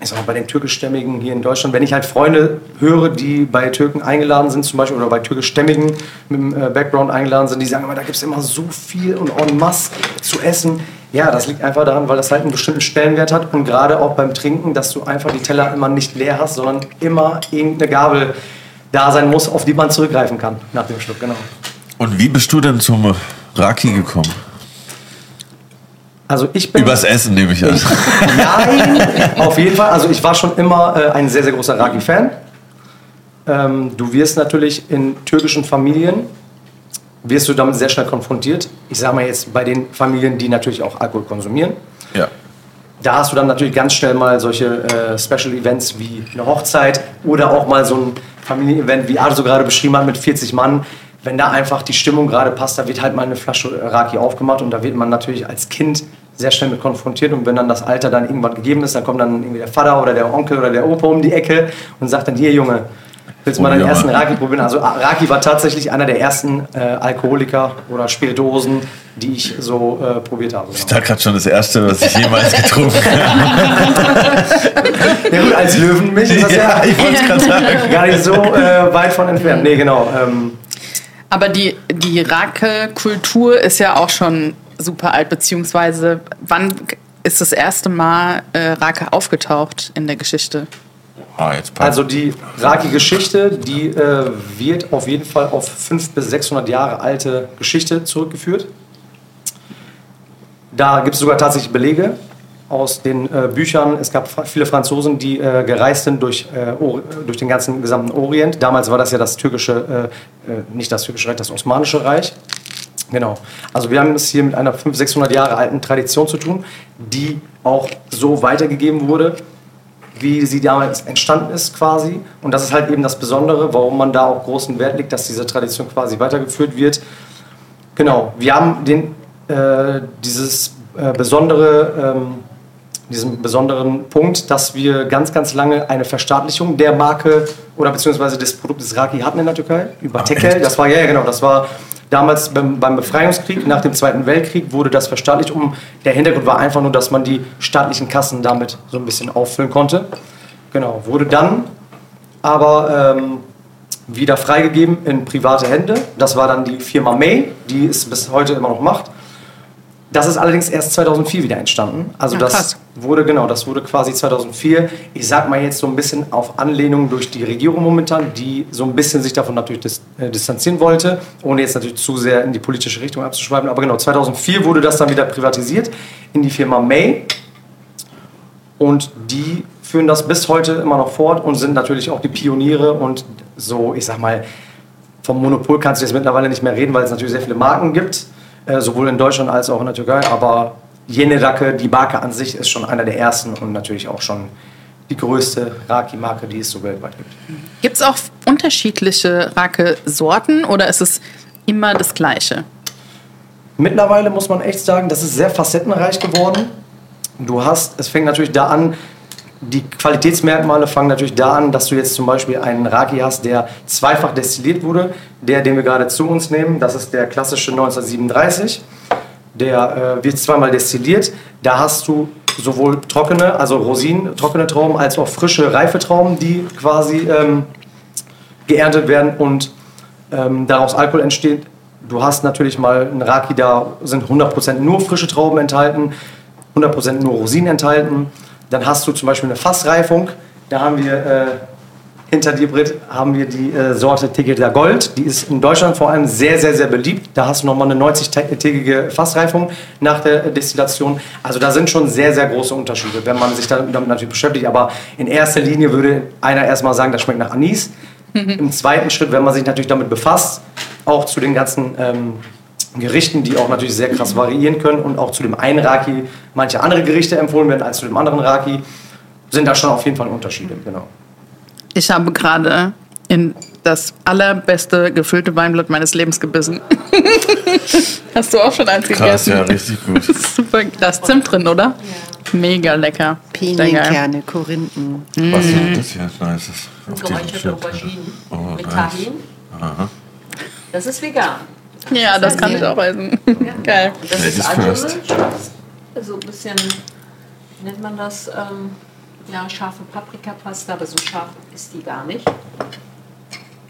ich sag bei den türkischstämmigen hier in Deutschland, wenn ich halt Freunde höre, die bei Türken eingeladen sind, zum Beispiel, oder bei türkischstämmigen mit dem äh, Background eingeladen sind, die sagen immer, da gibt es immer so viel und en masse zu essen. Ja, das liegt einfach daran, weil das halt einen bestimmten Stellenwert hat und gerade auch beim Trinken, dass du einfach die Teller immer nicht leer hast, sondern immer irgendeine Gabel da sein muss, auf die man zurückgreifen kann nach dem Schluck, genau. Und wie bist du denn zum Raki gekommen? Also ich bin Übers Essen nehme ich an. Nein, auf jeden Fall. Also ich war schon immer äh, ein sehr, sehr großer Raki-Fan. Ähm, du wirst natürlich in türkischen Familien, wirst du damit sehr schnell konfrontiert. Ich sage mal jetzt bei den Familien, die natürlich auch Alkohol konsumieren. Ja. Da hast du dann natürlich ganz schnell mal solche äh, Special Events wie eine Hochzeit oder auch mal so ein Familienevent, wie Arso gerade beschrieben hat, mit 40 Mann. Wenn da einfach die Stimmung gerade passt, da wird halt mal eine Flasche Raki aufgemacht und da wird man natürlich als Kind sehr schnell mit konfrontiert und wenn dann das Alter dann irgendwann gegeben ist, dann kommt dann irgendwie der Vater oder der Onkel oder der Opa um die Ecke und sagt dann, hier Junge, Willst du mal deinen ja. ersten Raki probieren? Also Raki war tatsächlich einer der ersten äh, Alkoholiker oder Spirituosen, die ich so äh, probiert habe. Ich Genau. dachte gerade schon das erste, was ich jemals getrunken habe. Ja gut, als Löwenmilch ist das ja, ich wollte gerade sagen. gar nicht so äh, weit von entfernt. Nee, genau. Ähm, Aber die, die Rake-Kultur ist ja auch schon super alt, beziehungsweise wann ist das erste Mal äh, Rake aufgetaucht in der Geschichte? Ah. Also die Raki-Geschichte, die äh, wird auf jeden Fall auf 500 bis 600 Jahre alte Geschichte zurückgeführt. Da gibt es sogar tatsächlich Belege aus den äh, Büchern. Es gab viele Franzosen, die äh, gereist sind durch, äh, durch den ganzen gesamten Orient. Damals war das ja das türkische, äh, äh, nicht das türkische Reich, das Osmanische Reich. Genau. Also wir haben es hier mit einer 500, 600 Jahre alten Tradition zu tun, die auch so weitergegeben wurde, wie sie damals entstanden ist quasi. Und das ist halt eben das Besondere, warum man da auch großen Wert legt, dass diese Tradition quasi weitergeführt wird. Genau, wir haben den, äh, dieses besondere, ähm, diesen besonderen Punkt, dass wir ganz, ganz lange eine Verstaatlichung der Marke oder beziehungsweise des Produktes Raki hatten in der Türkei über Tekel. Das war ja ja, genau, das war damals beim, beim Befreiungskrieg nach dem Zweiten Weltkrieg wurde das verstaatlicht. Um, der Hintergrund war einfach nur, dass man die staatlichen Kassen damit so ein bisschen auffüllen konnte. Genau, wurde dann aber ähm, wieder freigegeben in private Hände. Das war dann die Firma May, die es bis heute immer noch macht. Das ist allerdings erst 2004 wieder entstanden. Also Ja, das krass. wurde genau, das wurde quasi 2004. Ich sag mal jetzt so ein bisschen auf Anlehnung durch die Regierung momentan, die so ein bisschen sich davon natürlich dis äh, distanzieren wollte, ohne jetzt natürlich zu sehr in die politische Richtung abzuschreiben. Aber genau, 2004 wurde das dann wieder privatisiert in die Firma May. Und die führen das bis heute immer noch fort und sind natürlich auch die Pioniere und so, ich sag mal, vom Monopol kannst du jetzt mittlerweile nicht mehr reden, weil es natürlich sehr viele Marken gibt, äh, sowohl in Deutschland als auch in der Türkei. Aber Jenerake, die Marke an sich, ist schon einer der ersten und natürlich auch schon die größte Raki-Marke, die es so weltweit gibt. Gibt es auch unterschiedliche Rake-Sorten oder ist es immer das Gleiche? Mittlerweile muss man echt sagen, das ist sehr facettenreich geworden. Du hast, es fängt natürlich da an, die Qualitätsmerkmale fangen natürlich da an, dass du jetzt zum Beispiel einen Raki hast, der zweifach destilliert wurde. Der, den wir gerade zu uns nehmen, das ist der klassische 1937. Der äh, wird zweimal destilliert. Da hast du sowohl trockene, also Rosinen, trockene Trauben, als auch frische, reife Trauben, die quasi ähm, geerntet werden und ähm, daraus Alkohol entsteht. Du hast natürlich mal einen Raki, da sind 100% nur frische Trauben enthalten, 100% nur Rosinen enthalten. Dann hast du zum Beispiel eine Fassreifung. Da haben wir äh, hinter dir, Britt, haben wir die äh, Sorte Tequila Gold. Die ist in Deutschland vor allem sehr, sehr, sehr beliebt. Da hast du nochmal eine 90-tägige Fassreifung nach der äh, Destillation. Also da sind schon sehr, sehr große Unterschiede, wenn man sich damit natürlich beschäftigt. Aber in erster Linie würde einer erstmal sagen, das schmeckt nach Anis. Im zweiten Schritt, wenn man sich natürlich damit befasst, auch zu den ganzen ähm, Gerichten, die auch natürlich sehr krass variieren können und auch zu dem einen Raki manche andere Gerichte empfohlen werden als zu dem anderen Raki, sind da schon auf jeden Fall Unterschiede. Genau. Ich habe gerade in das allerbeste gefüllte Weinblatt meines Lebens gebissen. Hast du auch schon eins Krass, gegessen? ja, richtig gut. Super krass. Zimt drin, oder? Mega lecker. Pinienkerne, Korinthen. Was ist das hier? Nice. Geräucherte. Auberginen Oh, mit nice. Tahin. Aha. Das ist vegan. Ja, das kann ich auch essen. Geil. Und das Ladies ist first. so ein bisschen, wie nennt man das, ähm, ja, scharfe Paprikapasta, aber so scharf ist die gar nicht.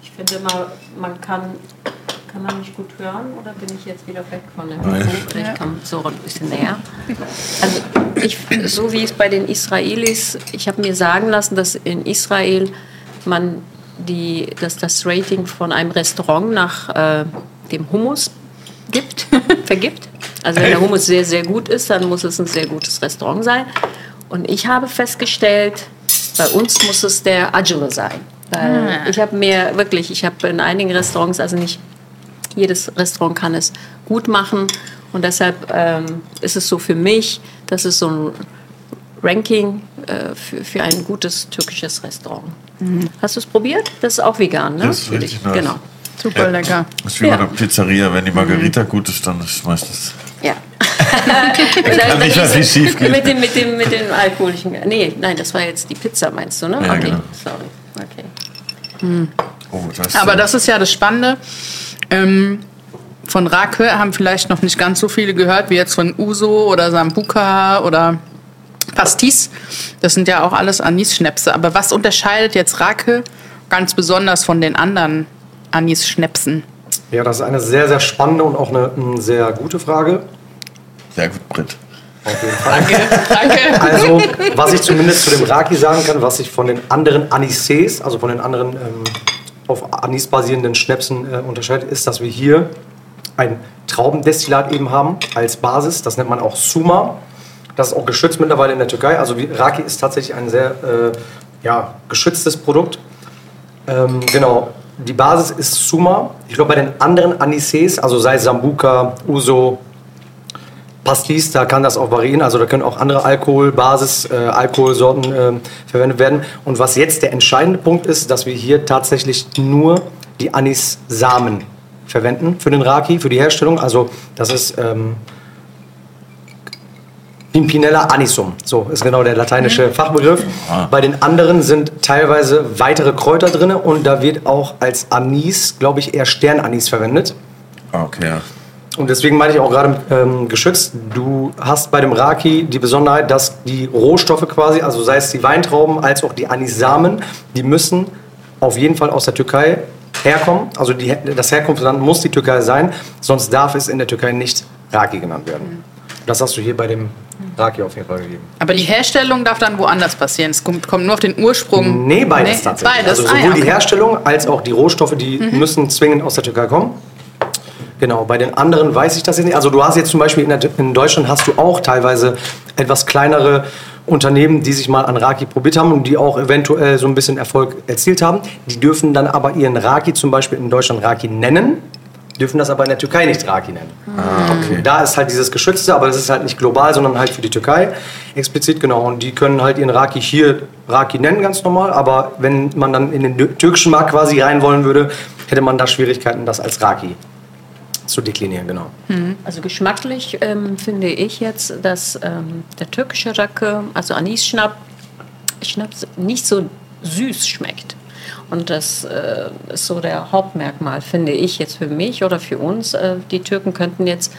Ich finde mal, man kann, kann man mich gut hören oder bin ich jetzt wieder weg von dem. Mikro? Ich komme so ein bisschen näher. Also ich, so wie es bei den Israelis, ich habe mir sagen lassen, dass in Israel man die, dass das Rating von einem Restaurant nach äh, dem Hummus gibt, vergibt. Also wenn der Hummus sehr, sehr gut ist, dann muss es ein sehr gutes Restaurant sein. Und ich habe festgestellt, bei uns muss es der Agile sein. Weil ich habe mir wirklich, ich habe in einigen Restaurants, also nicht jedes Restaurant kann es gut machen. Und deshalb ähm, ist es so für mich, das ist so ein Ranking äh, für, für ein gutes türkisches Restaurant. Hast du es probiert? Das ist auch vegan, ne? Das ist Für richtig dich. nice. Genau. Super lecker. Das ist wie Ja. bei der Pizzeria, wenn die Margarita gut ist, dann ist meistens. Ja. kann nicht mehr viel schief gehen. Mit dem, mit dem, mit dem alkoholischen. Nee, nein, das war jetzt die Pizza, meinst du, ne? Ja, okay, genau. sorry. Okay. Oh, das Aber das ist ja das Spannende. Ähm, von Rake haben vielleicht noch nicht ganz so viele gehört, wie jetzt von Uso oder Sambuca oder Pastis. Das sind ja auch alles Anis-Schnäpse. Aber was unterscheidet jetzt Rake ganz besonders von den anderen Anis-Schnäpsen? Ja, das ist eine sehr, sehr spannende und auch eine, eine sehr gute Frage. Sehr gut, Brit. Auf jeden Fall. Danke. Also, was ich zumindest zu dem Raki sagen kann, was sich von den anderen Anisés, also von den anderen ähm, auf Anis basierenden Schnäpsen äh, unterscheidet, ist, dass wir hier ein Traubendestillat eben haben als Basis. Das nennt man auch Suma. Das ist auch geschützt mittlerweile in der Türkei. Also wie- Raki ist tatsächlich ein sehr äh, ja, geschütztes Produkt. Ähm, genau. Die Basis ist Suma. Ich glaube, bei den anderen Anisés, also sei es Sambuca, Uso, Pastis, da kann das auch variieren. Also da können auch andere Alkoholbasis, äh, Alkoholsorten ähm, verwendet werden. Und was jetzt der entscheidende Punkt ist, dass wir hier tatsächlich nur die Anis-Samen verwenden für den Raki, für die Herstellung. Also das ist ähm, Pimpinella anisum, so ist genau der lateinische Fachbegriff. Bei den anderen sind teilweise weitere Kräuter drin und da wird auch als Anis, glaube ich, eher Sternanis verwendet. Okay, ja. Und deswegen meine ich auch gerade ähm, geschützt. Du hast bei dem Raki die Besonderheit, dass die Rohstoffe quasi, also sei es die Weintrauben als auch die Anisamen, die müssen auf jeden Fall aus der Türkei herkommen. Also die, das Herkunftsland muss die Türkei sein, sonst darf es in der Türkei nicht Raki genannt werden. Das hast du hier bei dem Raki auf jeden Fall gegeben. Aber die Herstellung darf dann woanders passieren. Es kommt, kommt nur auf den Ursprung. Nee, beides tatsächlich. Beides. Also Ah, sowohl ja, die okay. Mhm. Herstellung als auch die Rohstoffe, die müssen zwingend aus der Türkei kommen. Genau, bei den anderen weiß ich das jetzt nicht. Also du hast jetzt zum Beispiel in, der, in Deutschland hast du auch teilweise etwas kleinere Unternehmen, die sich mal an Raki probiert haben und die auch eventuell so ein bisschen Erfolg erzielt haben. Die dürfen dann aber ihren Raki zum Beispiel in Deutschland Raki nennen, dürfen das aber in der Türkei nicht Raki nennen. Ah, okay. Da ist halt dieses Geschützte, aber das ist halt nicht global, sondern halt für die Türkei explizit, genau. Und die können halt ihren Raki hier Raki nennen, ganz normal. Aber wenn man dann in den tü- türkischen Markt quasi rein wollen würde, hätte man da Schwierigkeiten, das als Raki zu deklinieren, genau. Also geschmacklich ähm, finde ich jetzt, dass ähm, der türkische Racke, also Anis-Schnapp, Schnaps nicht so süß schmeckt. Und das äh, ist so der Hauptmerkmal, finde ich jetzt für mich oder für uns. Äh, die Türken könnten jetzt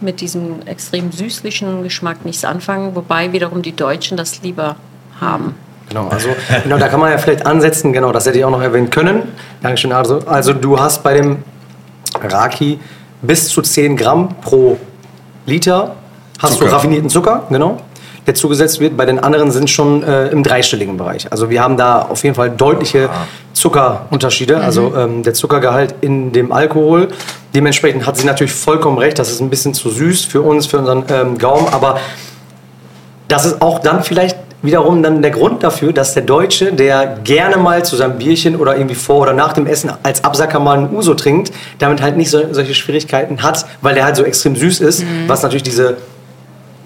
mit diesem extrem süßlichen Geschmack nichts anfangen, wobei wiederum die Deutschen das lieber haben. Genau, also genau, da kann man ja vielleicht ansetzen, genau, das hätte ich auch noch erwähnen können. Dankeschön. Also, also du hast bei dem Raki bis zu 10 Gramm pro Liter hast Zucker. du raffinierten Zucker, genau, der zugesetzt wird. Bei den anderen sind schon äh, im dreistelligen Bereich. Also wir haben da auf jeden Fall deutliche Zuckerunterschiede, also ähm, der Zuckergehalt in dem Alkohol. Dementsprechend hat sie natürlich vollkommen recht, das ist ein bisschen zu süß für uns, für unseren ähm, Gaumen, aber das ist auch dann vielleicht wiederum dann der Grund dafür, dass der Deutsche, der gerne mal zu seinem Bierchen oder irgendwie vor oder nach dem Essen als Absacker mal einen Uso trinkt, damit halt nicht so, solche Schwierigkeiten hat, weil der halt so extrem süß ist, was natürlich diese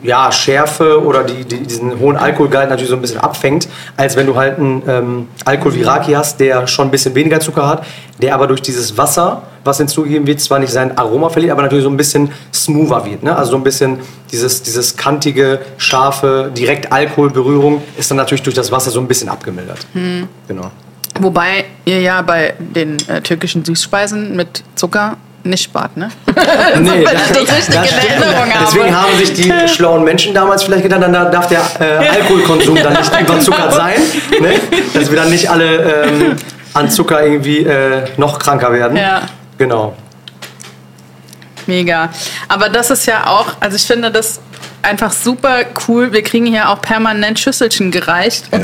ja, Schärfe oder die, die, diesen hohen Alkoholgehalt natürlich so ein bisschen abfängt, als wenn du halt einen ähm, Alkohol wie Raki hast, der schon ein bisschen weniger Zucker hat, der aber durch dieses Wasser, was hinzugegeben wird, zwar nicht sein Aroma verliert, aber natürlich so ein bisschen smoother wird. Ne? Also so ein bisschen dieses, dieses kantige, scharfe, direkt Alkoholberührung ist dann natürlich durch das Wasser so ein bisschen abgemildert. Genau. Wobei ihr ja bei den äh, türkischen Süßspeisen mit Zucker nicht spart, ne? Nee, das richtig in stimmt. Erinnerung habe. Deswegen haben sich die schlauen Menschen damals vielleicht gedacht, dann darf der äh, Alkoholkonsum dann nicht überzuckert sein. Ne? Dass wir dann nicht alle ähm, an Zucker irgendwie äh, noch kranker werden. Ja. Genau. Mega. Aber das ist ja auch, also ich finde das einfach super cool. Wir kriegen hier auch permanent Schüsselchen gereicht und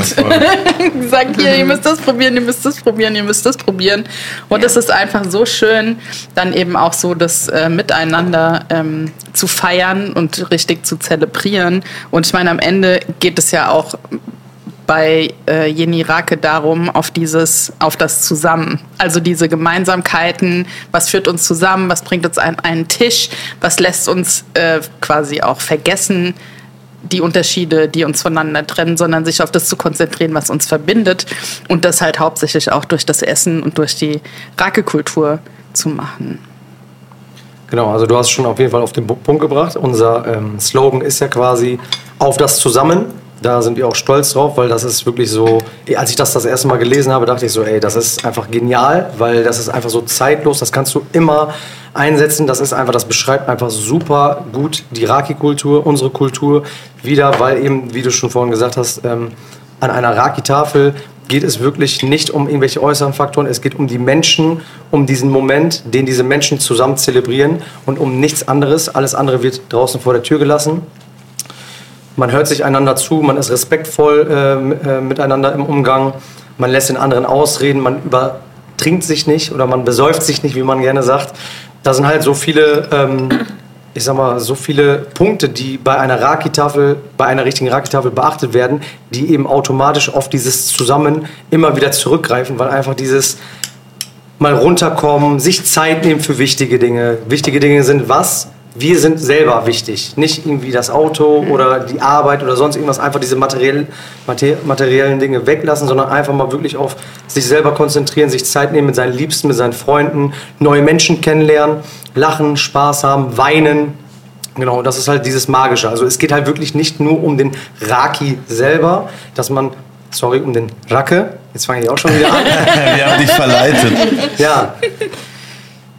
gesagt, hier, ihr müsst das probieren, ihr müsst das probieren, ihr müsst das probieren. Und es ist einfach so schön, dann eben auch so das äh, Miteinander ähm, zu feiern und richtig zu zelebrieren. Und ich meine, am Ende geht es ja auch bei äh, Jenny Rake darum, auf dieses, auf das Zusammen. Also diese Gemeinsamkeiten, was führt uns zusammen, was bringt uns an einen Tisch, was lässt uns äh, quasi auch vergessen, die Unterschiede, die uns voneinander trennen, sondern sich auf das zu konzentrieren, was uns verbindet und das halt hauptsächlich auch durch das Essen und durch die Rake-Kultur zu machen. Genau, also du hast schon auf jeden Fall auf den Punkt gebracht. Unser ähm, Slogan ist ja quasi auf das Zusammen Da sind wir auch stolz drauf, weil das ist wirklich so, als ich das das erste Mal gelesen habe, dachte ich so, ey, das ist einfach genial, weil das ist einfach so zeitlos, das kannst du immer einsetzen. Das ist einfach, das beschreibt einfach super gut die Raki-Kultur, unsere Kultur wieder, weil eben, wie du schon vorhin gesagt hast, ähm, an einer Raki-Tafel geht es wirklich nicht um irgendwelche äußeren Faktoren, es geht um die Menschen, um diesen Moment, den diese Menschen zusammen zelebrieren und um nichts anderes. Alles andere wird draußen vor der Tür gelassen. Man hört sich einander zu, man ist respektvoll äh, äh, miteinander im Umgang, man lässt den anderen ausreden, man übertrinkt sich nicht oder man besäuft sich nicht, wie man gerne sagt. Da sind halt so viele, ähm, ich sag mal, so viele Punkte, die bei einer Raki-Tafel, bei einer richtigen Raki-Tafel beachtet werden, die eben automatisch auf dieses Zusammen immer wieder zurückgreifen, weil einfach dieses mal runterkommen, sich Zeit nehmen für wichtige Dinge. Wichtige Dinge sind was? Wir sind selber wichtig. Nicht irgendwie das Auto Mhm. oder die Arbeit oder sonst irgendwas, einfach diese materiellen, mater- materiellen Dinge weglassen, sondern einfach mal wirklich auf sich selber konzentrieren, sich Zeit nehmen mit seinen Liebsten, mit seinen Freunden, neue Menschen kennenlernen, lachen, Spaß haben, weinen. Genau, das ist halt dieses Magische. Also es geht halt wirklich nicht nur um den Raki selber, dass man, sorry, um den Racke, jetzt fange ich auch schon wieder an. Wir haben dich verleitet. Ja.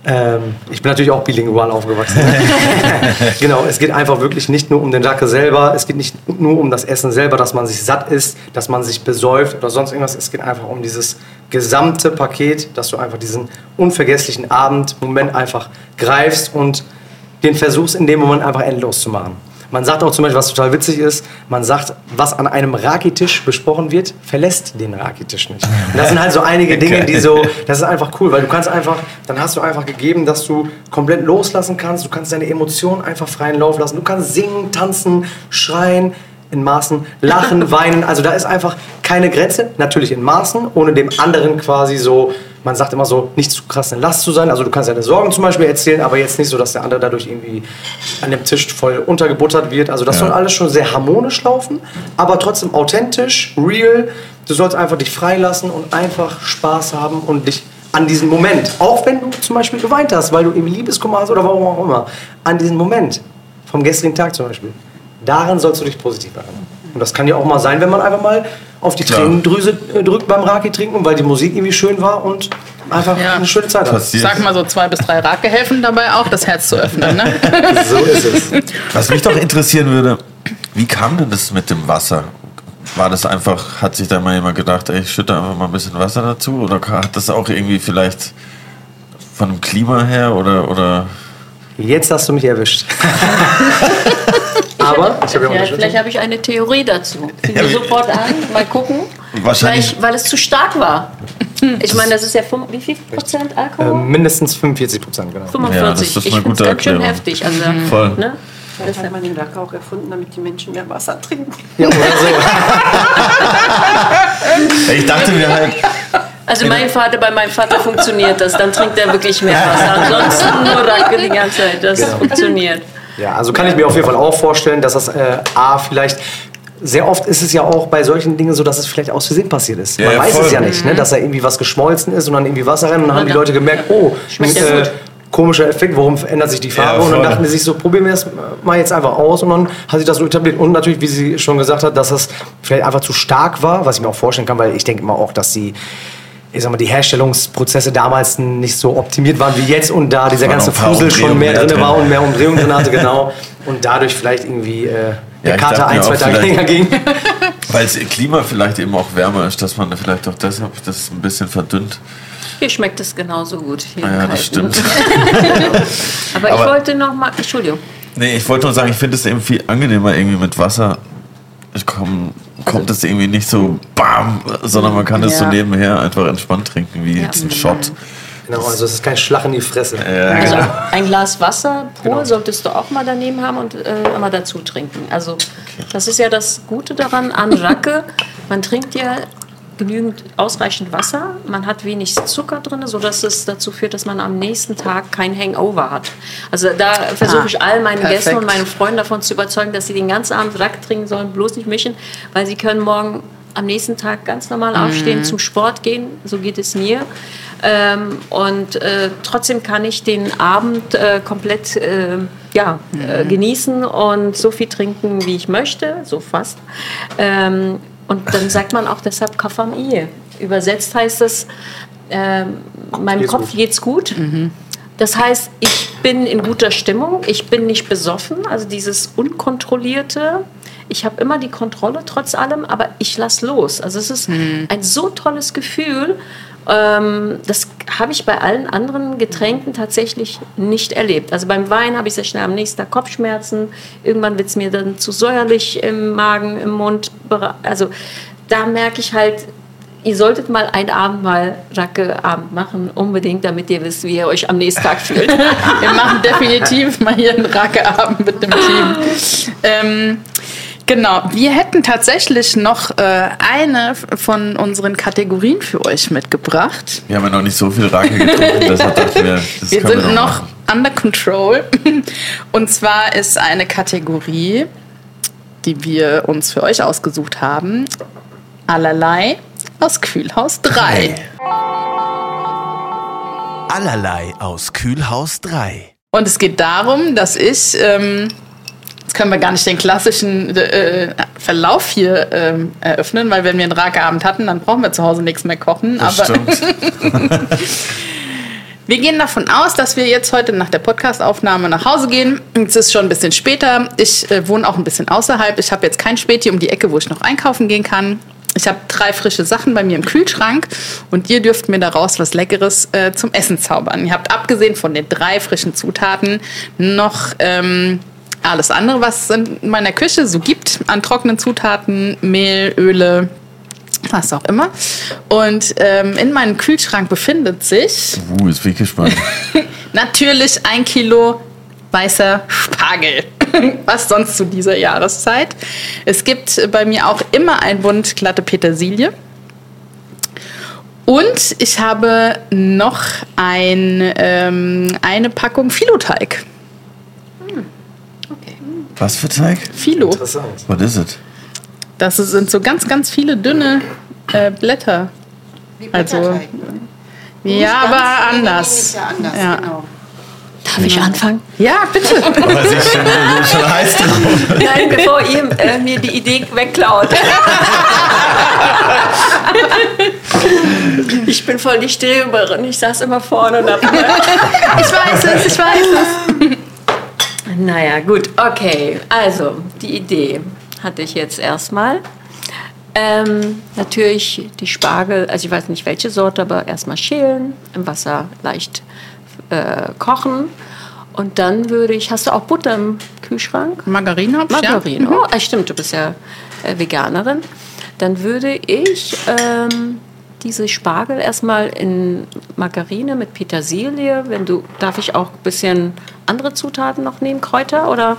Ähm, ich bin natürlich auch bilingual aufgewachsen. genau, es geht einfach wirklich nicht nur um den Racke selber, es geht nicht nur um das Essen selber, dass man sich satt isst, dass man sich besäuft oder sonst irgendwas. Es geht einfach um dieses gesamte Paket, dass du einfach diesen unvergesslichen Abend, Moment einfach greifst und den versuchst in dem Moment einfach endlos zu machen. Man sagt auch zum Beispiel, was total witzig ist, man sagt, was an einem Rakitisch besprochen wird, verlässt den Rakitisch nicht. Und das sind halt so einige Dinge, die so, das ist einfach cool, weil du kannst einfach, dann hast du einfach gegeben, dass du komplett loslassen kannst, du kannst deine Emotionen einfach freien Lauf lassen, du kannst singen, tanzen, schreien, in Maßen, lachen, weinen, also da ist einfach keine Grenze, natürlich in Maßen, ohne dem anderen quasi so, man sagt immer so, nicht zu krass eine Last zu sein, also du kannst deine Sorgen zum Beispiel erzählen, aber jetzt nicht so, dass der andere dadurch irgendwie an dem Tisch voll untergebuttert wird, also das Ja. soll alles schon sehr harmonisch laufen, aber trotzdem authentisch, real, du sollst einfach dich freilassen und einfach Spaß haben und dich an diesen Moment, auch wenn du zum Beispiel geweint hast, weil du irgendwie Liebeskummer hast oder warum auch immer, an diesen Moment vom gestrigen Tag zum Beispiel, daran sollst du dich positiv erinnern. Und das kann ja auch mal sein, wenn man einfach mal auf die. Tränendrüse äh, drückt beim Raki trinken, weil die Musik irgendwie schön war und einfach Ja. eine schöne Zeit hat. Passiert. Sag mal so zwei bis drei Rake helfen dabei auch, das Herz zu öffnen. Ne? So ist es. Was mich doch interessieren würde, wie kam denn das mit dem Wasser? War das einfach, hat sich da mal jemand gedacht, ey, ich schütte einfach mal ein bisschen Wasser dazu? Oder hat das auch irgendwie vielleicht von dem Klima her oder, oder Jetzt hast du mich erwischt. Aber ich habe ja vielleicht habe ich eine Theorie dazu. Ja, wir sofort an, mal gucken. Wahrscheinlich- weil es zu stark war. Ich meine, das ist ja fünf- wie viel Prozent Alkohol? Ähm, mindestens 45 Prozent, genau. 45. Ja, das ist ich eine finde es gute ganz schön heftig. Also, voll? ne? Vielleicht hat man den Lack auch erfunden, damit die Menschen mehr Wasser trinken. Ja, oder so. Ich dachte mir halt, also mein Vater, bei meinem Vater funktioniert das. Dann trinkt er wirklich mehr Wasser. Ansonsten nur Racke die ganze Zeit. Das Genau. funktioniert. Ja, also kann ich mir auf jeden Fall auch vorstellen, dass das äh, A vielleicht. Sehr oft ist es ja auch bei solchen Dingen so, dass es vielleicht aus Versehen passiert ist. Ja, Man ja, weiß voll. es ja nicht, ne? dass da irgendwie was geschmolzen ist und dann irgendwie Wasser rein und dann haben die Leute gemerkt, oh, Schmeckt äh, komischer Effekt, warum verändert sich die Farbe? Ja, und dann dachten die sich so, probieren wir das mal jetzt einfach aus und dann hat sich das so etabliert. Und natürlich, wie sie schon gesagt hat, dass das vielleicht einfach zu stark war, was ich mir auch vorstellen kann, weil ich denke immer auch, dass die ich sag mal, die Herstellungsprozesse damals nicht so optimiert waren wie jetzt und da dieser ganze Fusel schon mehr Umdrehungen drin mehr war und mehr Umdrehungen drin hatte, genau. Und dadurch vielleicht irgendwie äh, der Ja, ich Kater dachte ein, zwei Tage länger ging. weil das Klima vielleicht eben auch wärmer ist, dass man vielleicht auch deshalb das ein bisschen verdünnt. Hier schmeckt es genauso gut. Hier Ah Ja, das stimmt. Aber, ich Aber- wollte noch mal, Entschuldigung. Nee, ich wollte nur sagen, ich finde es eben viel angenehmer irgendwie mit Wasser. Komm, kommt es irgendwie nicht so bam, sondern man kann es so nebenher einfach entspannt trinken, wie Ja. jetzt ein Shot. Genau, also es ist kein Schlag in die Fresse. Ja, Also genau. ein Glas Wasser pur Genau. solltest du auch mal daneben haben und äh, immer dazu trinken. Also das ist ja das Gute daran an Racke. Man trinkt ja genügend ausreichend Wasser, man hat wenig Zucker drin, sodass es dazu führt, dass man am nächsten Tag kein Hangover hat. Also da versuche Ah, ich all meine Gäste perfekt. und meine Freunde davon zu überzeugen, dass sie den ganzen Abend Rack trinken sollen, bloß nicht mischen, weil sie können morgen am nächsten Tag ganz normal aufstehen, zum Sport gehen, so geht es mir. Ähm, und äh, trotzdem kann ich den Abend äh, komplett äh, ja, äh, genießen und so viel trinken, wie ich möchte, so fast. Ähm, und dann sagt man auch deshalb Kafam Ehe. Übersetzt heißt es, ähm, meinem Geht's Kopf gut. geht's gut. Das heißt, ich bin in guter Stimmung, ich bin nicht besoffen, also dieses Unkontrollierte. Ich habe immer die Kontrolle trotz allem, aber ich lasse los. Also es ist ein so tolles Gefühl. Ähm, das habe ich bei allen anderen Getränken tatsächlich nicht erlebt. Also beim Wein habe ich sehr schnell am nächsten Tag Kopfschmerzen. Irgendwann wird es mir dann zu säuerlich im Magen, im Mund. Also da merke ich halt, ihr solltet mal einen Abend mal Racke-Abend machen, unbedingt, damit ihr wisst, wie ihr euch am nächsten Tag fühlt. Wir machen definitiv mal hier einen Rackeabend mit dem Team. Ähm, genau, wir hätten tatsächlich noch äh, eine von unseren Kategorien für euch mitgebracht. Wir haben ja noch nicht so viel Rake getrunken, deshalb dachten wir, das Wir sind wir noch machen. under control. Und zwar ist eine Kategorie, die wir uns für euch ausgesucht haben, allerlei aus Kühlhaus 3. Allerlei aus Kühlhaus 3. Und es geht darum, dass ich, ähm, jetzt können wir gar nicht den klassischen äh, Verlauf hier ähm, eröffnen, weil wenn wir einen Rakeabend hatten, dann brauchen wir zu Hause nichts mehr kochen. Das Aber stimmt. wir gehen davon aus, dass wir jetzt heute nach der Podcastaufnahme nach Hause gehen. Es ist schon ein bisschen später. Ich äh, wohne auch ein bisschen außerhalb. Ich habe jetzt kein Späti um die Ecke, wo ich noch einkaufen gehen kann. Ich habe drei frische Sachen bei mir im Kühlschrank und ihr dürft mir daraus was Leckeres äh, zum Essen zaubern. Ihr habt abgesehen von den drei frischen Zutaten noch ähm, alles andere, was es in meiner Küche so gibt an trockenen Zutaten, Mehl, Öle, was auch immer. Und ähm, in meinem Kühlschrank befindet sich Uh, jetzt bin ich gespannt. natürlich ein Kilo weißer Spargel. Was sonst zu dieser Jahreszeit. Es gibt bei mir auch immer ein Bund glatte Petersilie. Und ich habe noch ein, ähm, eine Packung Filoteig. Was für Teig? Filo. Interessant. Was ist es? Das sind so ganz, ganz viele dünne äh, Blätter. Also, ja, aber anders. Ja, anders, Ja. genau. Darf ich anfangen? Ja, bitte. Weiß ich schon, schon heiß drauf. Nein, bevor ihr äh, mir die Idee wegklaut. ich bin voll die Streberin. Ich saß immer vorne und hab Ich weiß es, ich weiß es. Naja, gut, okay. Also, die Idee hatte ich jetzt erstmal. Ähm, natürlich die Spargel, also ich weiß nicht welche Sorte, aber erstmal schälen, im Wasser leicht äh, kochen. Und dann würde ich, hast du auch Butter im Kühlschrank? Margarine hab ich, ja. Margarine. Oh, stimmt, du bist ja äh, Veganerin. Dann würde ich ähm, diese Spargel erstmal in Margarine mit Petersilie. Wenn du, darf ich auch ein bisschen andere Zutaten noch nehmen, Kräuter oder?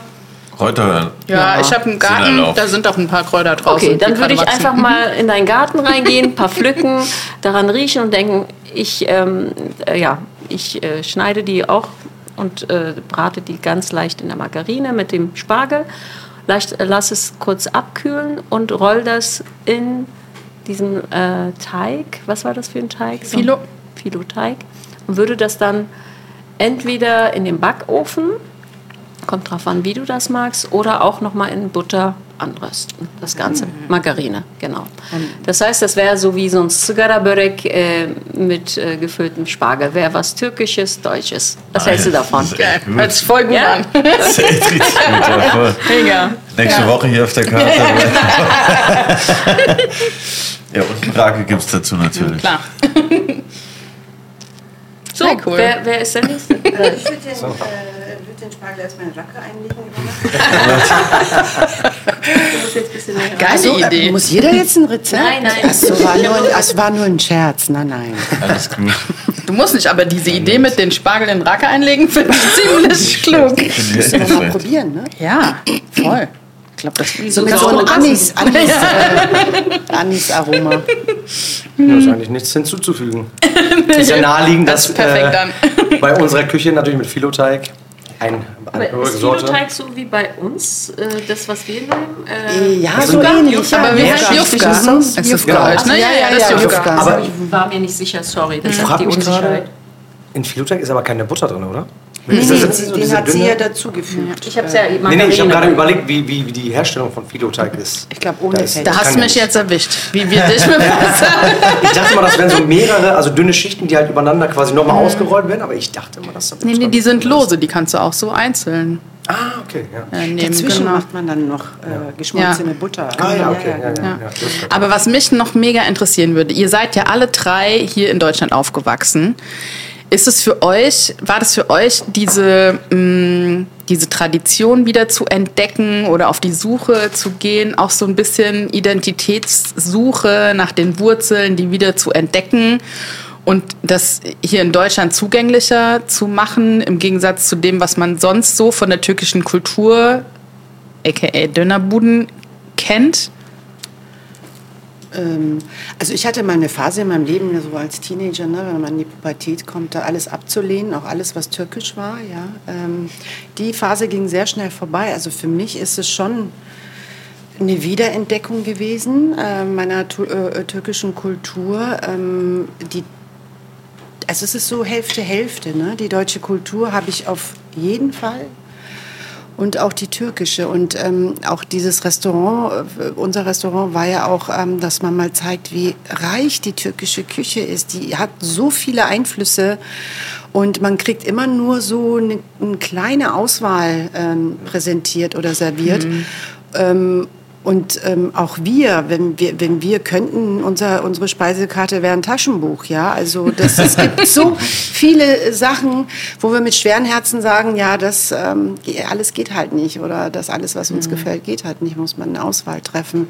Kräuter. Ja, ich habe einen Sind Garten, erlaubt. da sind auch ein paar Kräuter draußen. Okay, dann würde ich einfach mal in deinen Garten reingehen, ein paar pflücken, daran riechen und denken, ich, ähm, äh, ja, ich äh, schneide die auch und äh, brate die ganz leicht in der Margarine mit dem Spargel. Leicht, äh, lass es kurz abkühlen und roll das in diesen äh, Teig. Was war das für ein Teig? So Filo. Filo-Teig. Und würde das dann entweder in den Backofen kommt drauf an, wie du das magst, oder auch nochmal in Butter anrösten. Das Ganze, Margarine, genau. Das heißt, das wäre so wie so ein Zigara-Börek äh, mit äh, gefülltem Spargel. Wäre was Türkisches, Deutsches. Was hältst du davon? Gut. Hört sich voll gut Ja? an. Das ist echt richtig gut. Ja, voll. Mega. Nächste Woche hier auf der Karte. ja, und Rake gibt es dazu natürlich. Klar. So, Sehr cool. wer, wer ist der Nächste? Ich würde den, äh, würd den Spargel erstmal in Racke einlegen. über Nacht. Geile Also, äh, Idee. muss jeder jetzt ein Rezept? Nein, nein. Ach so, war nur, das war nur ein Scherz. Nein, nein. Alles gut. Du musst nicht, aber diese Idee mit den Spargel in Racke einlegen, finde ich ziemlich klug. Müssen wir mal probieren, ne? Ja, voll. Ich glaube, das So mit so einem Anis, Anis, äh, Anis-Aroma. Da ist eigentlich nichts hinzuzufügen. Es ist ja naheliegend, Das dass ist perfekt äh, bei unserer Küche natürlich mit Filoteig ein eine Aber ist. Filoteig so wie bei uns, äh, das, was wir nehmen? Äh, Ja, Das so ähnlich. ja. Aber Ja, heißt ja. Jufka? Ist das Ist das Jufka? euch, ne? Ja, ja, das ist Jufka. Jufka. Aber ich war mir nicht sicher, sorry, das ich ist frage die mich gerade, Unsicherheit. in Filoteig ist aber keine Butter drin, oder? Nee, Ist das jetzt so den hat sie ja dazugefügt. Ich habe es ja Nee, nee, ich habe gerade überlegt, wie, wie, wie die Herstellung von Filoteig ist. Ich glaube, ohne Da ist-. Da hast du mich jetzt erwischt. Wie wir dich mit Wasser. Ich dachte immer, das wären so mehrere, also dünne Schichten, die halt übereinander quasi nochmal ausgerollt werden, aber ich dachte immer, dass da Nee, nee, die sind lose, die kannst du auch so einzeln Ah, okay, ja. äh, nehmen. Dazwischen genau. macht man dann noch äh, geschmolzene Ja. Butter. Ah, ja, okay. Ja. Das Aber was mich noch mega interessieren würde, ihr seid ja alle drei hier in Deutschland aufgewachsen. Ist es für euch, war das für euch diese, mh, diese Tradition wieder zu entdecken oder auf die Suche zu gehen, auch so ein bisschen Identitätssuche nach den Wurzeln, die wieder zu entdecken und das hier in Deutschland zugänglicher zu machen, im Gegensatz zu dem, was man sonst so von der türkischen Kultur, aka Dönerbuden, kennt? Ähm, also ich hatte mal eine Phase in meinem Leben, so als Teenager, ne, wenn man in die Pubertät kommt, da alles abzulehnen, auch alles, was türkisch war. Ja. Ähm, die Phase ging sehr schnell vorbei. Also für mich ist es schon eine Wiederentdeckung gewesen äh, meiner äh, türkischen Kultur. Ähm, die, also es ist so Hälfte, Hälfte. Ne? Die deutsche Kultur habe ich auf jeden Fall und auch die türkische. Und ähm, auch dieses Restaurant, äh, unser Restaurant war ja auch, ähm, dass man mal zeigt, wie reich die türkische Küche ist. Die hat so viele Einflüsse und man kriegt immer nur so eine, eine kleine Auswahl ähm, präsentiert oder serviert. Ähm, und ähm, auch wir, wenn wir, wenn wir könnten, unser, unsere Speisekarte wäre ein Taschenbuch, ja. Also das, es gibt so viele Sachen, wo wir mit schweren Herzen sagen, ja, das ähm, alles geht halt nicht oder das alles, was uns gefällt, geht halt nicht. Muss man eine Auswahl treffen.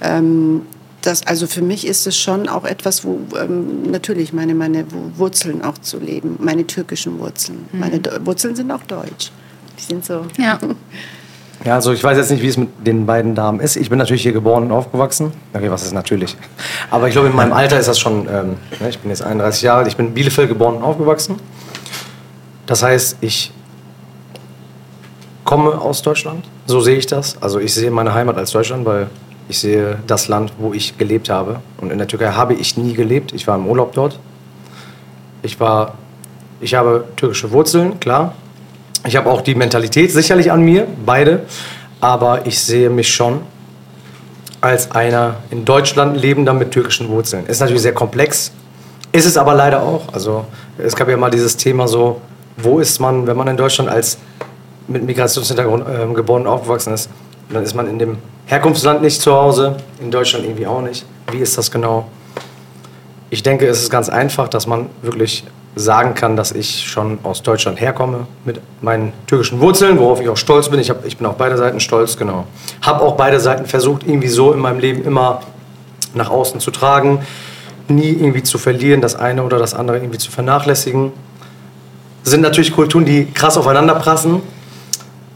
Ähm, das, also für mich ist es schon auch etwas, wo ähm, natürlich meine, meine Wurzeln auch zu leben, meine türkischen Wurzeln. Meine Do Wurzeln sind auch deutsch. Die sind so. Ja. Ja, also ich weiß jetzt nicht, wie es mit den beiden Damen ist. Ich bin natürlich hier geboren und aufgewachsen. Okay, was ist natürlich? Aber ich glaube, in meinem Alter ist das schon, ähm, ne, ich bin jetzt 31 Jahre alt, ich bin in Bielefeld geboren und aufgewachsen. Das heißt, ich komme aus Deutschland, so sehe ich das. Also ich sehe meine Heimat als Deutschland, weil ich sehe das Land, wo ich gelebt habe. Und in der Türkei habe ich nie gelebt. Ich war im Urlaub dort. Ich war, ich habe türkische Wurzeln, klar. Ich habe auch die Mentalität sicherlich an mir, beide. Aber ich sehe mich schon als einer in Deutschland lebender mit türkischen Wurzeln. Ist natürlich sehr komplex. Ist es aber leider auch. Also es gab ja mal dieses Thema so, wo ist man, wenn man in Deutschland als mit Migrationshintergrund äh, geboren und aufgewachsen ist, dann ist man in dem Herkunftsland nicht zu Hause, in Deutschland irgendwie auch nicht. Wie ist das genau? Ich denke, es ist ganz einfach, dass man wirklich sagen kann, dass ich schon aus Deutschland herkomme mit meinen türkischen Wurzeln, worauf ich auch stolz bin. Ich, hab, ich bin auf beide Seiten stolz, genau. Habe auch beide Seiten versucht, irgendwie so in meinem Leben immer nach außen zu tragen, nie irgendwie zu verlieren, das eine oder das andere irgendwie zu vernachlässigen. Sind natürlich Kulturen, die krass aufeinander prassen.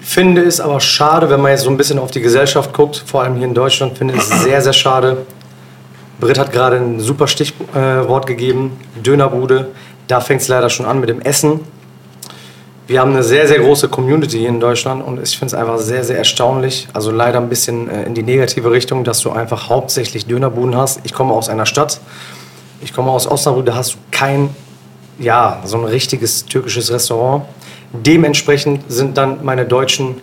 Finde es aber schade, wenn man jetzt so ein bisschen auf die Gesellschaft guckt, vor allem hier in Deutschland, finde ich es sehr, sehr schade. Britt hat gerade ein super Stichwort gegeben, Dönerbude. Da fängt es leider schon an mit dem Essen. Wir haben eine sehr, sehr große Community hier in Deutschland und ich finde es einfach sehr, sehr erstaunlich. Also leider ein bisschen äh, in die negative Richtung, dass du einfach hauptsächlich Dönerbuden hast. Ich komme aus einer Stadt, ich komme aus Osnabrück, da hast du kein, ja, so ein richtiges türkisches Restaurant. Dementsprechend sind dann meine deutschen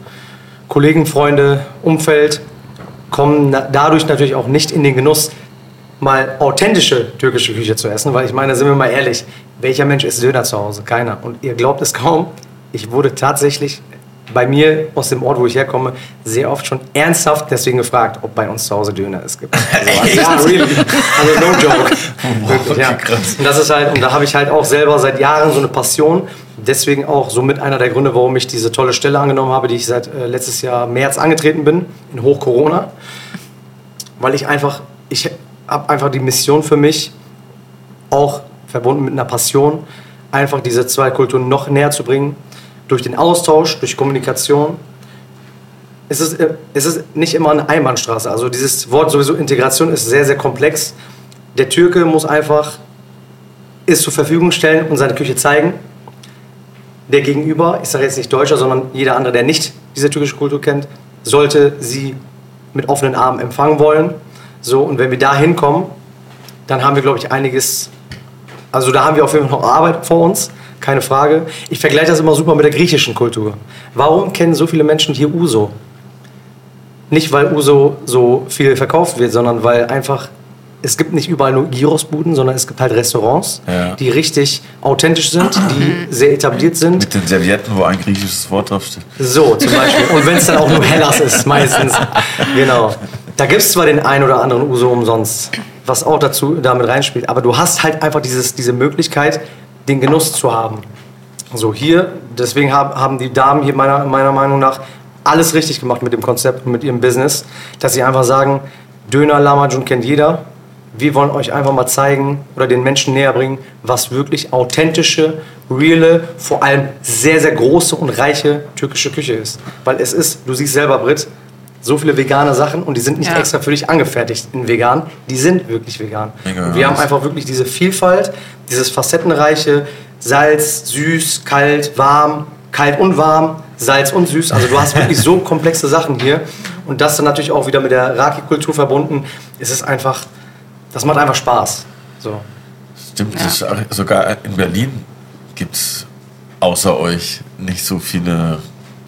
Kollegen, Freunde, Umfeld, kommen dadurch natürlich auch nicht in den Genuss, mal authentische türkische Küche zu essen, weil ich meine, sind wir mal ehrlich, welcher Mensch isst Döner zu Hause? Keiner. Und ihr glaubt es kaum, ich wurde tatsächlich bei mir aus dem Ort, wo ich herkomme, sehr oft schon ernsthaft deswegen gefragt, ob bei uns zu Hause Döner es gibt. Also, ja, really. Also no joke. Wirklich, ja. Und das ist halt, und da habe ich halt auch selber seit Jahren so eine Passion. Deswegen auch so mit einer der Gründe, warum ich diese tolle Stelle angenommen habe, die ich seit äh, letztes Jahr März angetreten bin, in Hoch-Corona. Weil ich einfach, ich habe einfach die Mission für mich, auch verbunden mit einer Passion, einfach diese zwei Kulturen noch näher zu bringen, durch den Austausch, durch Kommunikation. Es ist, es ist nicht immer eine Einbahnstraße. Also dieses Wort sowieso Integration ist sehr, sehr komplex. Der Türke muss einfach es zur Verfügung stellen und seine Küche zeigen. der Gegenüber, ich sage jetzt nicht Deutscher, sondern jeder andere, der nicht diese türkische Kultur kennt, sollte sie mit offenen Armen empfangen wollen. So, und wenn wir da hinkommen, dann haben wir, glaube ich, einiges. Also da haben wir auf jeden Fall noch Arbeit vor uns, keine Frage. Ich vergleiche das immer super mit der griechischen Kultur. Warum kennen so viele Menschen hier Uso? Nicht, weil Uso so viel verkauft wird, sondern weil einfach es gibt nicht überall nur Gyros-Buden, sondern es gibt halt Restaurants, Ja. die richtig authentisch sind, die sehr etabliert sind. Mit den Servietten, wo ein griechisches Wort draufsteht. So, zum Beispiel. Und wenn es dann auch nur Hellas ist, meistens. Genau. Da gibt es zwar den einen oder anderen Uso umsonst, was auch dazu damit reinspielt, aber du hast halt einfach dieses, diese Möglichkeit, den Genuss zu haben. So hier, deswegen hab, haben die Damen hier meiner, meiner Meinung nach alles richtig gemacht mit dem Konzept und mit ihrem Business, dass sie einfach sagen, Döner Lamajun kennt jeder. Wir wollen euch einfach mal zeigen oder den Menschen näher bringen, was wirklich authentische, reale, vor allem sehr, sehr große und reiche türkische Küche ist. Weil es ist, du siehst selber, Brit, so viele vegane Sachen und die sind nicht Ja. extra für dich angefertigt in vegan, die sind wirklich vegan. Mega Und wir haben einfach wirklich diese Vielfalt, dieses facettenreiche Salz, süß, kalt, warm, kalt und warm, Salz und süß. Also du hast wirklich so komplexe Sachen hier und das dann natürlich auch wieder mit der Raki-Kultur verbunden. Es ist einfach, das macht einfach Spaß. So. Stimmt, auch- sogar in Berlin gibt es außer euch nicht so viele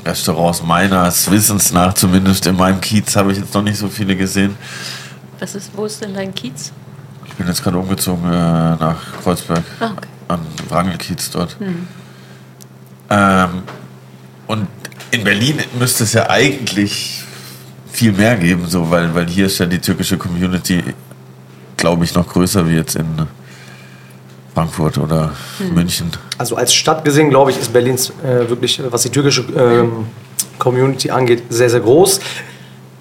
Restaurants meines Wissens nach, zumindest in meinem Kiez habe ich jetzt noch nicht so viele gesehen. Was ist, wo ist denn dein Kiez? Ich bin jetzt gerade umgezogen äh, nach Kreuzberg, Ah, okay. an Wrangelkiez dort. Ähm, und in Berlin müsste es ja eigentlich viel mehr geben, so, weil, weil hier ist ja die türkische Community, glaube ich, noch größer wie jetzt in Frankfurt oder München. Also als Stadt gesehen, glaube ich, ist Berlins äh, wirklich, was die türkische ähm, Community angeht, sehr, sehr groß.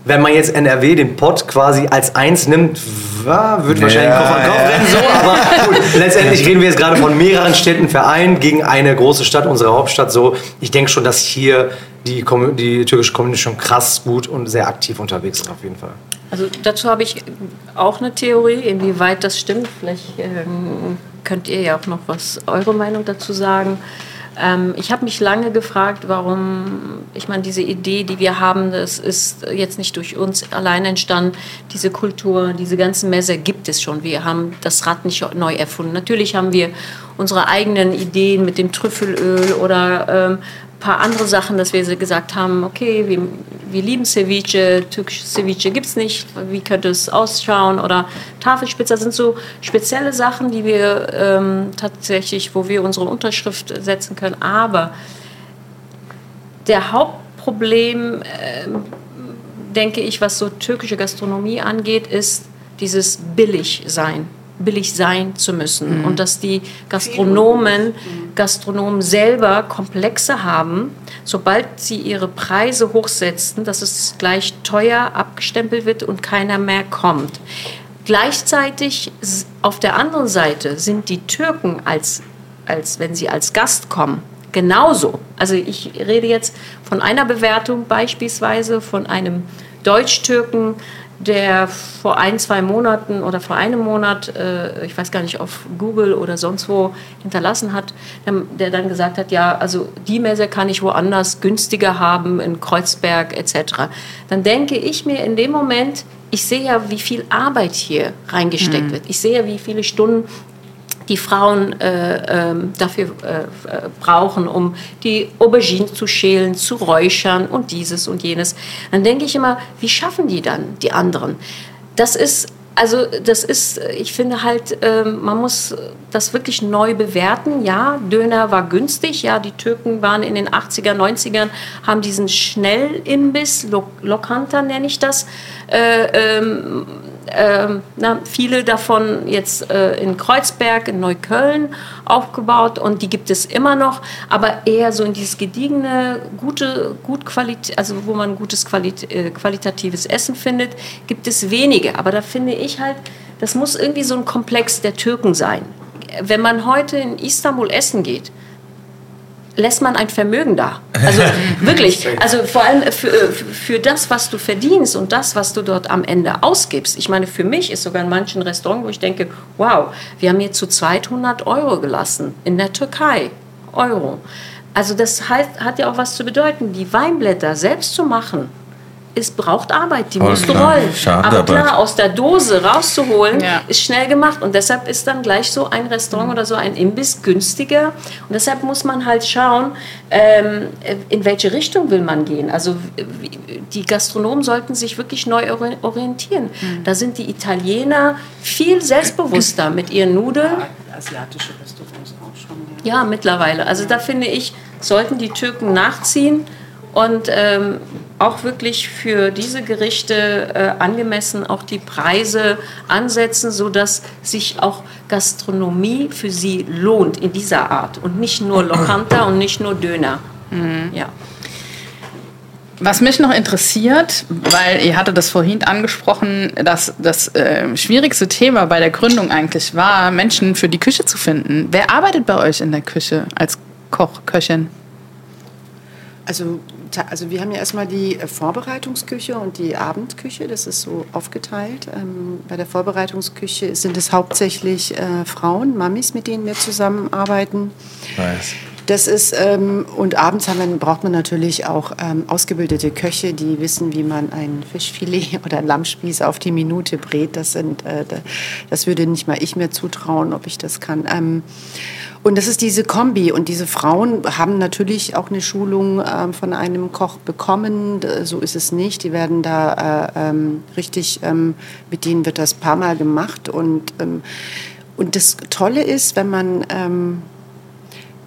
Wenn man jetzt NRW den Pott quasi als eins nimmt, wa- wird wahrscheinlich Ja, Kopf an Kopf ja. rennen, so. Aber gut, letztendlich reden wir jetzt gerade von mehreren Städten vereint gegen eine große Stadt, unsere Hauptstadt. So, ich denke schon, dass hier die, die türkische Community schon krass gut und sehr aktiv unterwegs ist, auf jeden Fall. Also dazu habe ich auch eine Theorie, inwieweit das stimmt. Vielleicht ähm, könnt ihr ja auch noch was eure Meinung dazu sagen. Ähm, ich habe mich lange gefragt, warum, ich meine, diese Idee, die wir haben, das ist jetzt nicht durch uns allein entstanden. Diese Kultur, diese ganzen Messer gibt es schon. Wir haben das Rad nicht neu erfunden. Natürlich haben wir unsere eigenen Ideen mit dem Trüffelöl oder ähm, paar andere Sachen, dass wir gesagt haben, okay, wir, wir lieben Ceviche, türkisches Ceviche gibt es nicht, wie könnte es ausschauen oder Tafelspitzer sind so spezielle Sachen, die wir ähm, tatsächlich, wo wir unsere Unterschrift setzen können, aber der Hauptproblem, ähm, denke ich, was so türkische Gastronomie angeht, ist dieses Billigsein. Billig sein zu müssen. Und dass die Gastronomen, Gastronomen selber Komplexe haben, sobald sie ihre Preise hochsetzen, dass es gleich teuer abgestempelt wird und keiner mehr kommt. Gleichzeitig auf der anderen Seite sind die Türken als, als wenn sie als Gast kommen, genauso. Also ich rede jetzt von einer Bewertung beispielsweise von einem Deutsch-Türken, der vor ein, zwei Monaten oder vor einem Monat, äh, ich weiß gar nicht, auf Google oder sonst wo hinterlassen hat, der, der dann gesagt hat, ja, also die Messe kann ich woanders günstiger haben, in Kreuzberg etc. Dann denke ich mir in dem Moment, ich sehe ja, wie viel Arbeit hier reingesteckt wird. Ich sehe ja, wie viele Stunden die Frauen äh, ähm, dafür äh, äh, brauchen, um die Auberginen zu schälen, zu räuchern und dieses und jenes. Dann denke ich immer, wie schaffen die dann, die anderen? Das ist, also das ist, ich finde halt, ähm, man muss das wirklich neu bewerten. Ja, Döner war günstig, ja, die Türken waren in den 80er, 90ern, haben diesen Schnellimbiss, Lo Lokanta nenne ich das, äh, ähm, na, viele davon jetzt äh, in Kreuzberg, in Neukölln aufgebaut und die gibt es immer noch, aber eher so in dieses gediegene, gute, gut Qualit also wo man gutes Qualit äh, qualitatives Essen findet, gibt es wenige. Aber da finde ich halt, das muss irgendwie so ein Komplex der Türken sein. Wenn man heute in Istanbul essen geht, lässt man ein Vermögen da. Also wirklich, also vor allem für, für das, was du verdienst und das, was du dort am Ende ausgibst. Ich meine, für mich ist sogar in manchen Restaurants, wo ich denke, wow, wir haben hier zu 200 Euro gelassen in der Türkei. Euro. Also das heißt, hat ja auch was zu bedeuten. Die Weinblätter selbst zu machen, es braucht Arbeit, die musst du klar. rollen. Schade, Aber aber- klar, aus der Dose rauszuholen, Ja. ist schnell gemacht. Und deshalb ist dann gleich so ein Restaurant oder so ein Imbiss günstiger. Und deshalb muss man halt schauen, ähm, in welche Richtung will man gehen. Also die Gastronomen sollten sich wirklich neu ori- orientieren. Da sind die Italiener viel selbstbewusster mit ihren Nudeln. Asiatische Restaurants auch schon. Ja. Ja, mittlerweile. Also da finde ich, sollten die Türken nachziehen und ähm, auch wirklich für diese Gerichte äh, angemessen auch die Preise ansetzen, sodass sich auch Gastronomie für sie lohnt in dieser Art und nicht nur Lokanta und nicht nur Döner. Ja. Was mich noch interessiert, weil ihr hattet das vorhin angesprochen, dass das äh, schwierigste Thema bei der Gründung eigentlich war, Menschen für die Küche zu finden. Wer arbeitet bei euch in der Küche als Koch, Köchin? Also, also wir haben ja erstmal die äh, Vorbereitungsküche und die Abendküche. Das ist so aufgeteilt. Ähm, bei der Vorbereitungsküche sind es hauptsächlich äh, Frauen, Mamis, mit denen wir zusammenarbeiten. Nice. Das ist, ähm, und abends wir, braucht man natürlich auch ähm, ausgebildete Köche, die wissen, wie man ein Fischfilet oder ein Lammspieß auf die Minute brät. Das, sind, äh, da- das würde nicht mal ich mir zutrauen, ob ich das kann. Ähm, und das ist diese Kombi. Und diese Frauen haben natürlich auch eine Schulung ähm, von einem Koch bekommen. So ist es nicht. Die werden da äh, ähm, richtig, ähm, mit denen wird das paar Mal gemacht. Und, ähm, und das Tolle ist, wenn man ähm,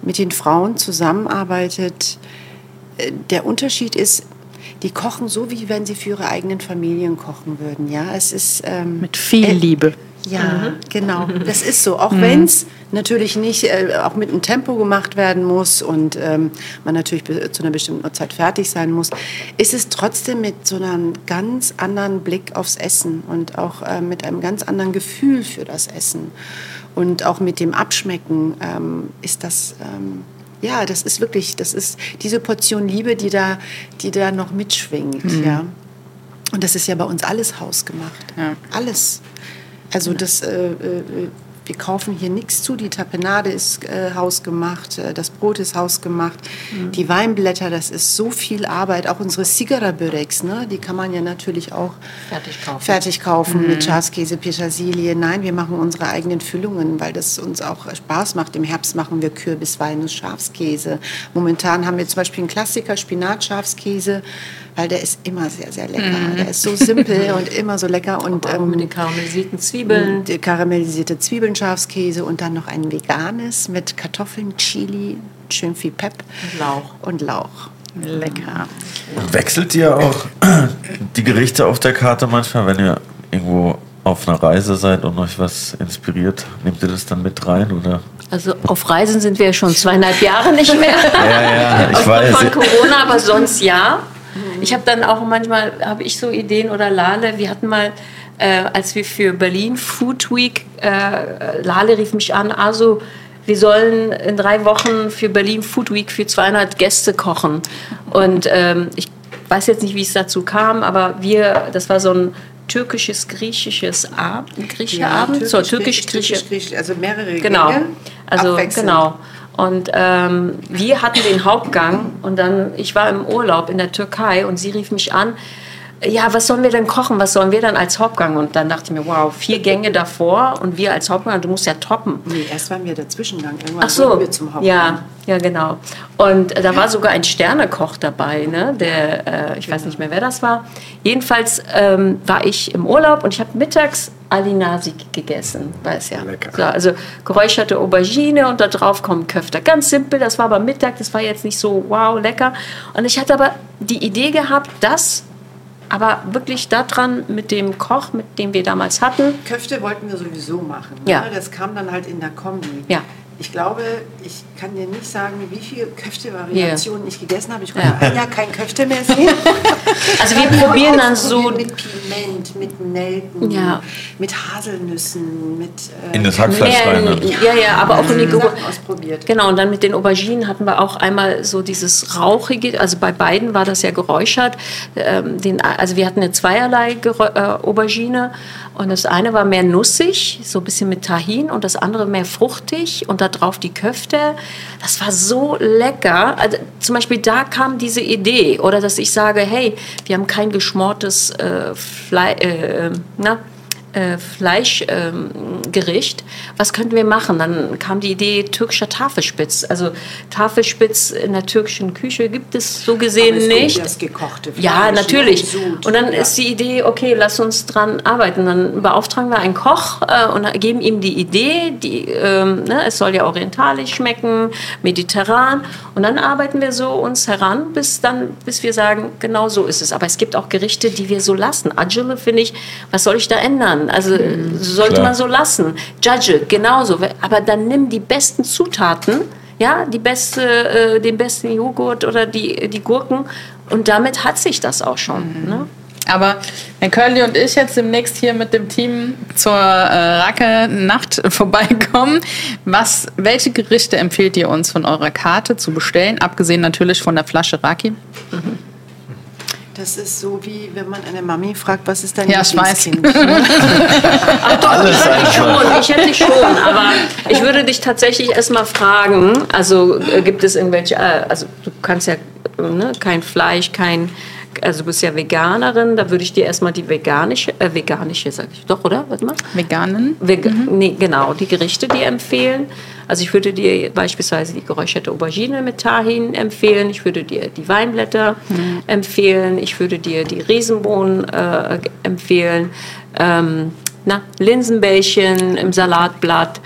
mit den Frauen zusammenarbeitet, äh, der Unterschied ist, die kochen so, wie wenn sie für ihre eigenen Familien kochen würden. Ja, es ist ähm, Mit viel äh, Liebe. Ja, genau. Das ist so. Auch wenn es natürlich nicht äh, auch mit einem Tempo gemacht werden muss und ähm, man natürlich zu einer bestimmten Uhrzeit fertig sein muss, ist es trotzdem mit so einem ganz anderen Blick aufs Essen und auch äh, mit einem ganz anderen Gefühl für das Essen. Und auch mit dem Abschmecken ähm, ist das. Ähm, ja, das ist wirklich, das ist diese Portion Liebe, die da, die da noch mitschwingt, ja. Und das ist ja bei uns alles hausgemacht. Ja. Alles. Also das, äh, äh, wir kaufen hier nichts zu. Die Tapenade ist äh, hausgemacht, äh, das Brot ist hausgemacht, die Weinblätter, das ist so viel Arbeit. Auch unsere Sigara-Börex, ne, die kann man ja natürlich auch Fertig kaufen. fertig kaufen mit Schafskäse, Petersilie. Nein, wir machen unsere eigenen Füllungen, weil das uns auch Spaß macht. Im Herbst machen wir Kürbis, Walnuss, Schafskäse. Momentan haben wir zum Beispiel einen Klassiker, Spinat-Schafskäse, weil der ist immer sehr, sehr lecker. Der ist so simpel und immer so lecker. Und Auch mit den karamellisierten Zwiebeln. die karamellisierte Zwiebeln, Schafskäse und dann noch ein veganes mit Kartoffeln, Chili, schön viel Pep. Und Lauch. Und Lauch. Lecker. Wechselt ihr auch die Gerichte auf der Karte manchmal, wenn ihr irgendwo auf einer Reise seid und euch was inspiriert? Nehmt ihr das dann mit rein oder? Also auf Reisen sind wir schon zweieinhalb Jahre nicht mehr. Ja, ja, ich weiß. von Corona, aber sonst ja. Ich habe dann auch manchmal, habe ich so Ideen oder Lale, wir hatten mal, äh, als wir für Berlin Food Week, äh, Lale rief mich an, also wir sollen in drei Wochen für Berlin Food Week für 200 Gäste kochen. Und ähm, ich weiß jetzt nicht, wie es dazu kam, aber wir, das war so ein türkisches, griechisches Ab griechischer Abend, so türkisch, griechisch, griechisch, also mehrere Genau. Gänge. Also genau. Und ähm, wir hatten den Hauptgang und dann, ich war im Urlaub in der Türkei und sie rief mich an, ja, was sollen wir denn kochen? Was sollen wir dann als Hauptgang? Und dann dachte ich mir, wow, vier Gänge davor und wir als Hauptgang, du musst ja toppen. Nee, erst waren wir der Zwischengang. Irgendwann Ach so, wir zum Hauptgang. ja, ja, genau. Und äh, da war sogar ein Sternekoch dabei, ne? der, äh, ich weiß nicht mehr, wer das war. Jedenfalls ähm, war ich im Urlaub und ich habe mittags Alinasi gegessen, weiß ja. Lecker. So, also geräucherte Aubergine und da drauf kommen Köfter. Ganz simpel, das war aber Mittag, das war jetzt nicht so wow, lecker. Und ich hatte aber die Idee gehabt, das aber wirklich daran mit dem Koch, mit dem wir damals hatten, Köfte wollten wir sowieso machen. Ja. Ne? Das kam dann halt in der Kombi. Ja. Ich glaube, ich kann dir nicht sagen, wie viele Köfte-Variationen ich gegessen habe. Ich konnte Ja. ein Jahr kein Köfte mehr sehen. also wir probieren dann so Mit Piment, mit Nelken, Ja. mit Haselnüssen, mit... äh, In das Hackfleisch rein. Ne? ja, ja, aber auch in die Geruch. Sachen ausprobiert. Genau, und dann mit den Auberginen hatten wir auch einmal so dieses rauchige, also bei beiden war das ja geräuchert. Ähm, den, also wir hatten eine zweierlei Gerä äh, Aubergine, Und das eine war mehr nussig, so ein bisschen mit Tahin und das andere mehr fruchtig und da drauf die Köfte. Das war so lecker. Also, zum Beispiel da kam diese Idee oder dass ich sage, hey, wir haben kein geschmortes äh, Fleisch, äh, äh, Fleischgericht. Was könnten wir machen? Dann kam die Idee türkischer Tafelspitz. Also Tafelspitz in der türkischen Küche gibt es so gesehen es nicht. Das gekochte Fleisch, Ja, natürlich. Sud, Und dann ja. ist die Idee, okay, lass uns dran arbeiten. Dann beauftragen wir einen Koch äh, und geben ihm die Idee, die, ähm, ne, es soll ja orientalisch schmecken, mediterran. Und dann arbeiten wir so uns heran, bis dann, bis wir sagen, genau so ist es. Aber es gibt auch Gerichte, die wir so lassen. Agile finde ich, was soll ich da ändern? Also sollte Klar. man so lassen. Judge, genauso. Aber dann nimm die besten Zutaten, ja, die beste, äh, den besten Joghurt oder die, die Gurken und damit hat sich das auch schon. Ne? Aber wenn Curly und ich jetzt demnächst hier mit dem Team zur äh, Racke-Nacht vorbeikommen, was, welche Gerichte empfehlt ihr uns von eurer Karte zu bestellen? Abgesehen natürlich von der Flasche Raki. Das ist so wie, wenn man eine Mami fragt, was ist dein Ja, ich weiß. Lieblingskind? Ach doch, ich hätte schon, ich hätte schon, aber ich würde dich tatsächlich erstmal fragen, also äh, gibt es irgendwelche, äh, also du kannst ja ne, kein Fleisch, kein, also du bist ja Veganerin, da würde ich dir erstmal die veganische, äh, veganische, sag ich doch, oder? Warte mal. Veganen? Vega nee, genau, die Gerichte dir empfehlen. Also ich würde dir beispielsweise die geräucherte Aubergine mit Tahin empfehlen. Ich würde dir die Weinblätter empfehlen. Ich würde dir die Riesenbohnen äh, empfehlen. Ähm, na, Linsenbällchen im Salatblatt.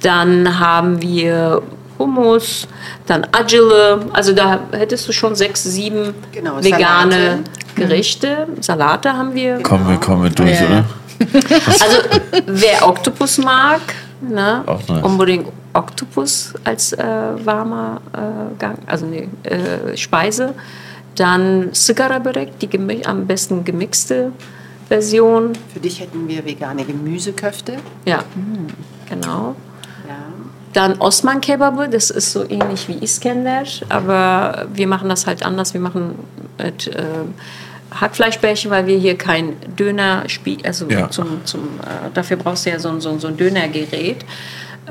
Dann haben wir Hummus, dann Agile. Also da hättest du schon sechs, sieben Genau, vegane Salate. Gerichte. Salate haben wir. Kommen wir, kommen wir durch, Ja, oder? Also wer Oktopus mag, ne, unbedingt Oktopus als äh, warmer äh, Gang, also nee, äh, Speise. Dann Sigara Börek, die gemi am besten gemixte Version. Für dich hätten wir vegane Gemüseköfte. Ja, genau. Ja. Dann Osman Kebabı, das ist so ähnlich wie Iskender, aber wir machen das halt anders. Wir machen mit ähm, Hackfleischbällchen, weil wir hier kein Döner spielen. Also Ja. zum, zum, äh, dafür brauchst du ja so, ein- so, ein- so ein Dönergerät.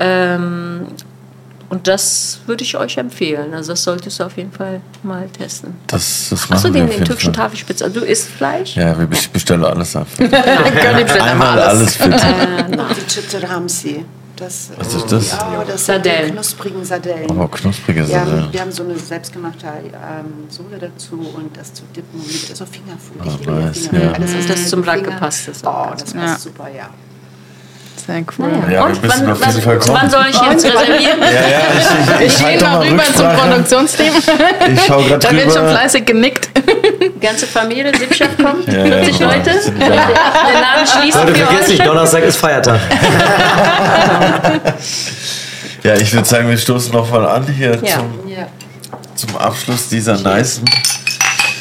Ähm, und das würde ich euch empfehlen. Also das solltest du auf jeden Fall mal testen. Das, das machen Achso, wir den, den türkischen. Tafelspitz. Also du isst Fleisch? Ja, wir- ich bestelle alles ab. Einmal alles bitte. Äh. Die. Das, Was ist das? Ja, das Sardellen. sind knusprigen Sardellen. Oh, knusprige Wir haben, wir haben so eine selbstgemachte ähm, Sohle dazu und das zu dippen mit so Fingerfood. Ah, Ich ja nice, Fingerfood. ja. Alles, was Das zum Finger- Racke passt, das Oh, das passt Ja. super, ja. Sehr cool. Ja, wir und wann, auf jeden wann, wann soll ich jetzt reservieren? Ja, ja, ich, ich, Ich ich gehe mal rüber zum. Produktionsteam. Ich schau grad Da wird schon fleißig genickt. Ganze Familie, Sippschaft kommt, Ja, ja, 50 nochmal. Leute. Der ja- Laden schließt Leute, euch. nicht, Donnerstag ist Feiertag. Ja, ich würde sagen, wir stoßen noch mal an hier Ja. zum, ja. zum Abschluss dieser nicen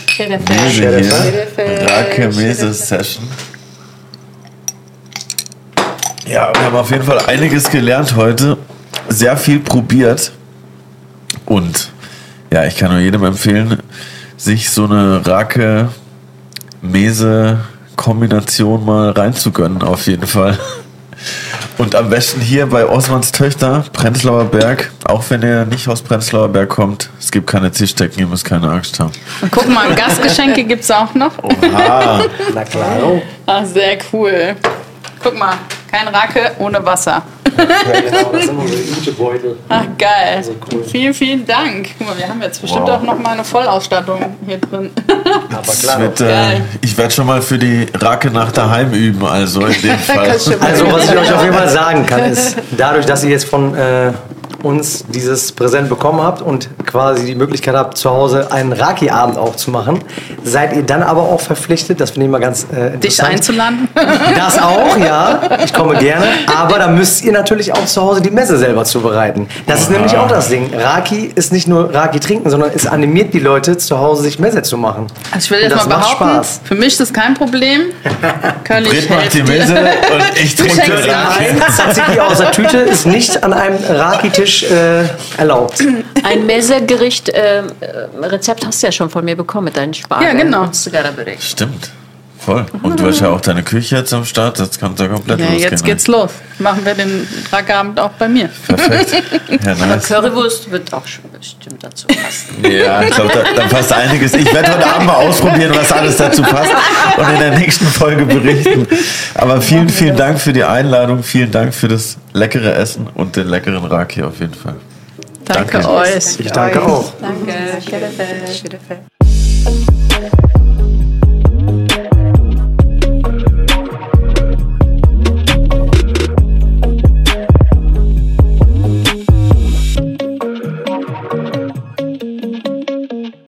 Sheriff. Mese hier. Rake Mese Session. Ja, wir haben auf jeden Fall einiges gelernt heute. Sehr viel probiert. Und ja, ich kann nur jedem empfehlen, sich so eine Rake Mese Kombination mal reinzugönnen, auf jeden Fall. Und am besten hier bei Osmans Töchter, Prenzlauer Berg. Auch wenn ihr nicht aus Prenzlauer Berg kommt, es gibt keine Tischdecken, ihr müsst keine Angst haben. Und guck mal, Gastgeschenke gibt es auch noch. Oha! Na klar. Ah, sehr cool. Guck mal, kein Racke ohne Wasser. Ja, genau, das sind unsere Jutebeutel. Ach, geil. Also cool. Vielen, vielen Dank. Guck mal, wir haben jetzt bestimmt Wow. auch noch mal eine Vollausstattung hier drin. Aber Ich klar. werd, äh, ich werde schon mal für die Rake nach daheim üben, also in dem Fall. Also, was ich euch auf jeden Fall sagen kann, ist, dadurch, dass ihr jetzt von äh, uns dieses Präsent bekommen habt und quasi die Möglichkeit habt, zu Hause einen Raki-Abend auch zu machen, seid ihr dann aber auch verpflichtet, das finde ich mal ganz äh, Dich einzuladen. Das auch, ja. Ich komme gerne. Aber da müsst ihr natürlich auch zu Hause die Messe selber zubereiten. Das ist nämlich auch das Ding. Raki ist nicht nur Raki trinken, sondern es animiert die Leute, zu Hause sich Messe zu machen. Also ich will jetzt das mal macht behaupten, Spaß. für mich ist das kein Problem. Curly, ich Brit macht die. Mese und ich trinke Rake. Nein, Tzatziki aus der Tüte ist nicht an einem Raki-Tisch äh, erlaubt. Ein Messe-Gericht, äh, äh, Rezept hast du ja schon von mir bekommen mit deinen Spargeln. Ja, genau. Stimmt. Voll. Und du hast ja auch deine Küche jetzt am Start, das kann da komplett Ja, losgehen. jetzt geht's los. Machen wir den Rackeabend auch bei mir. Perfekt. Ja, nice. Currywurst wird auch schon bestimmt dazu passen. Ja, ich glaube, da, da passt einiges. Ich werde heute Abend mal ausprobieren, was alles dazu passt und in der nächsten Folge berichten. Aber vielen, vielen Dank für die Einladung. Vielen Dank für das leckere Essen und den leckeren Raki auf jeden Fall. Danke, Danke. euch. Ich danke auch. Danke. Schöne Fälle.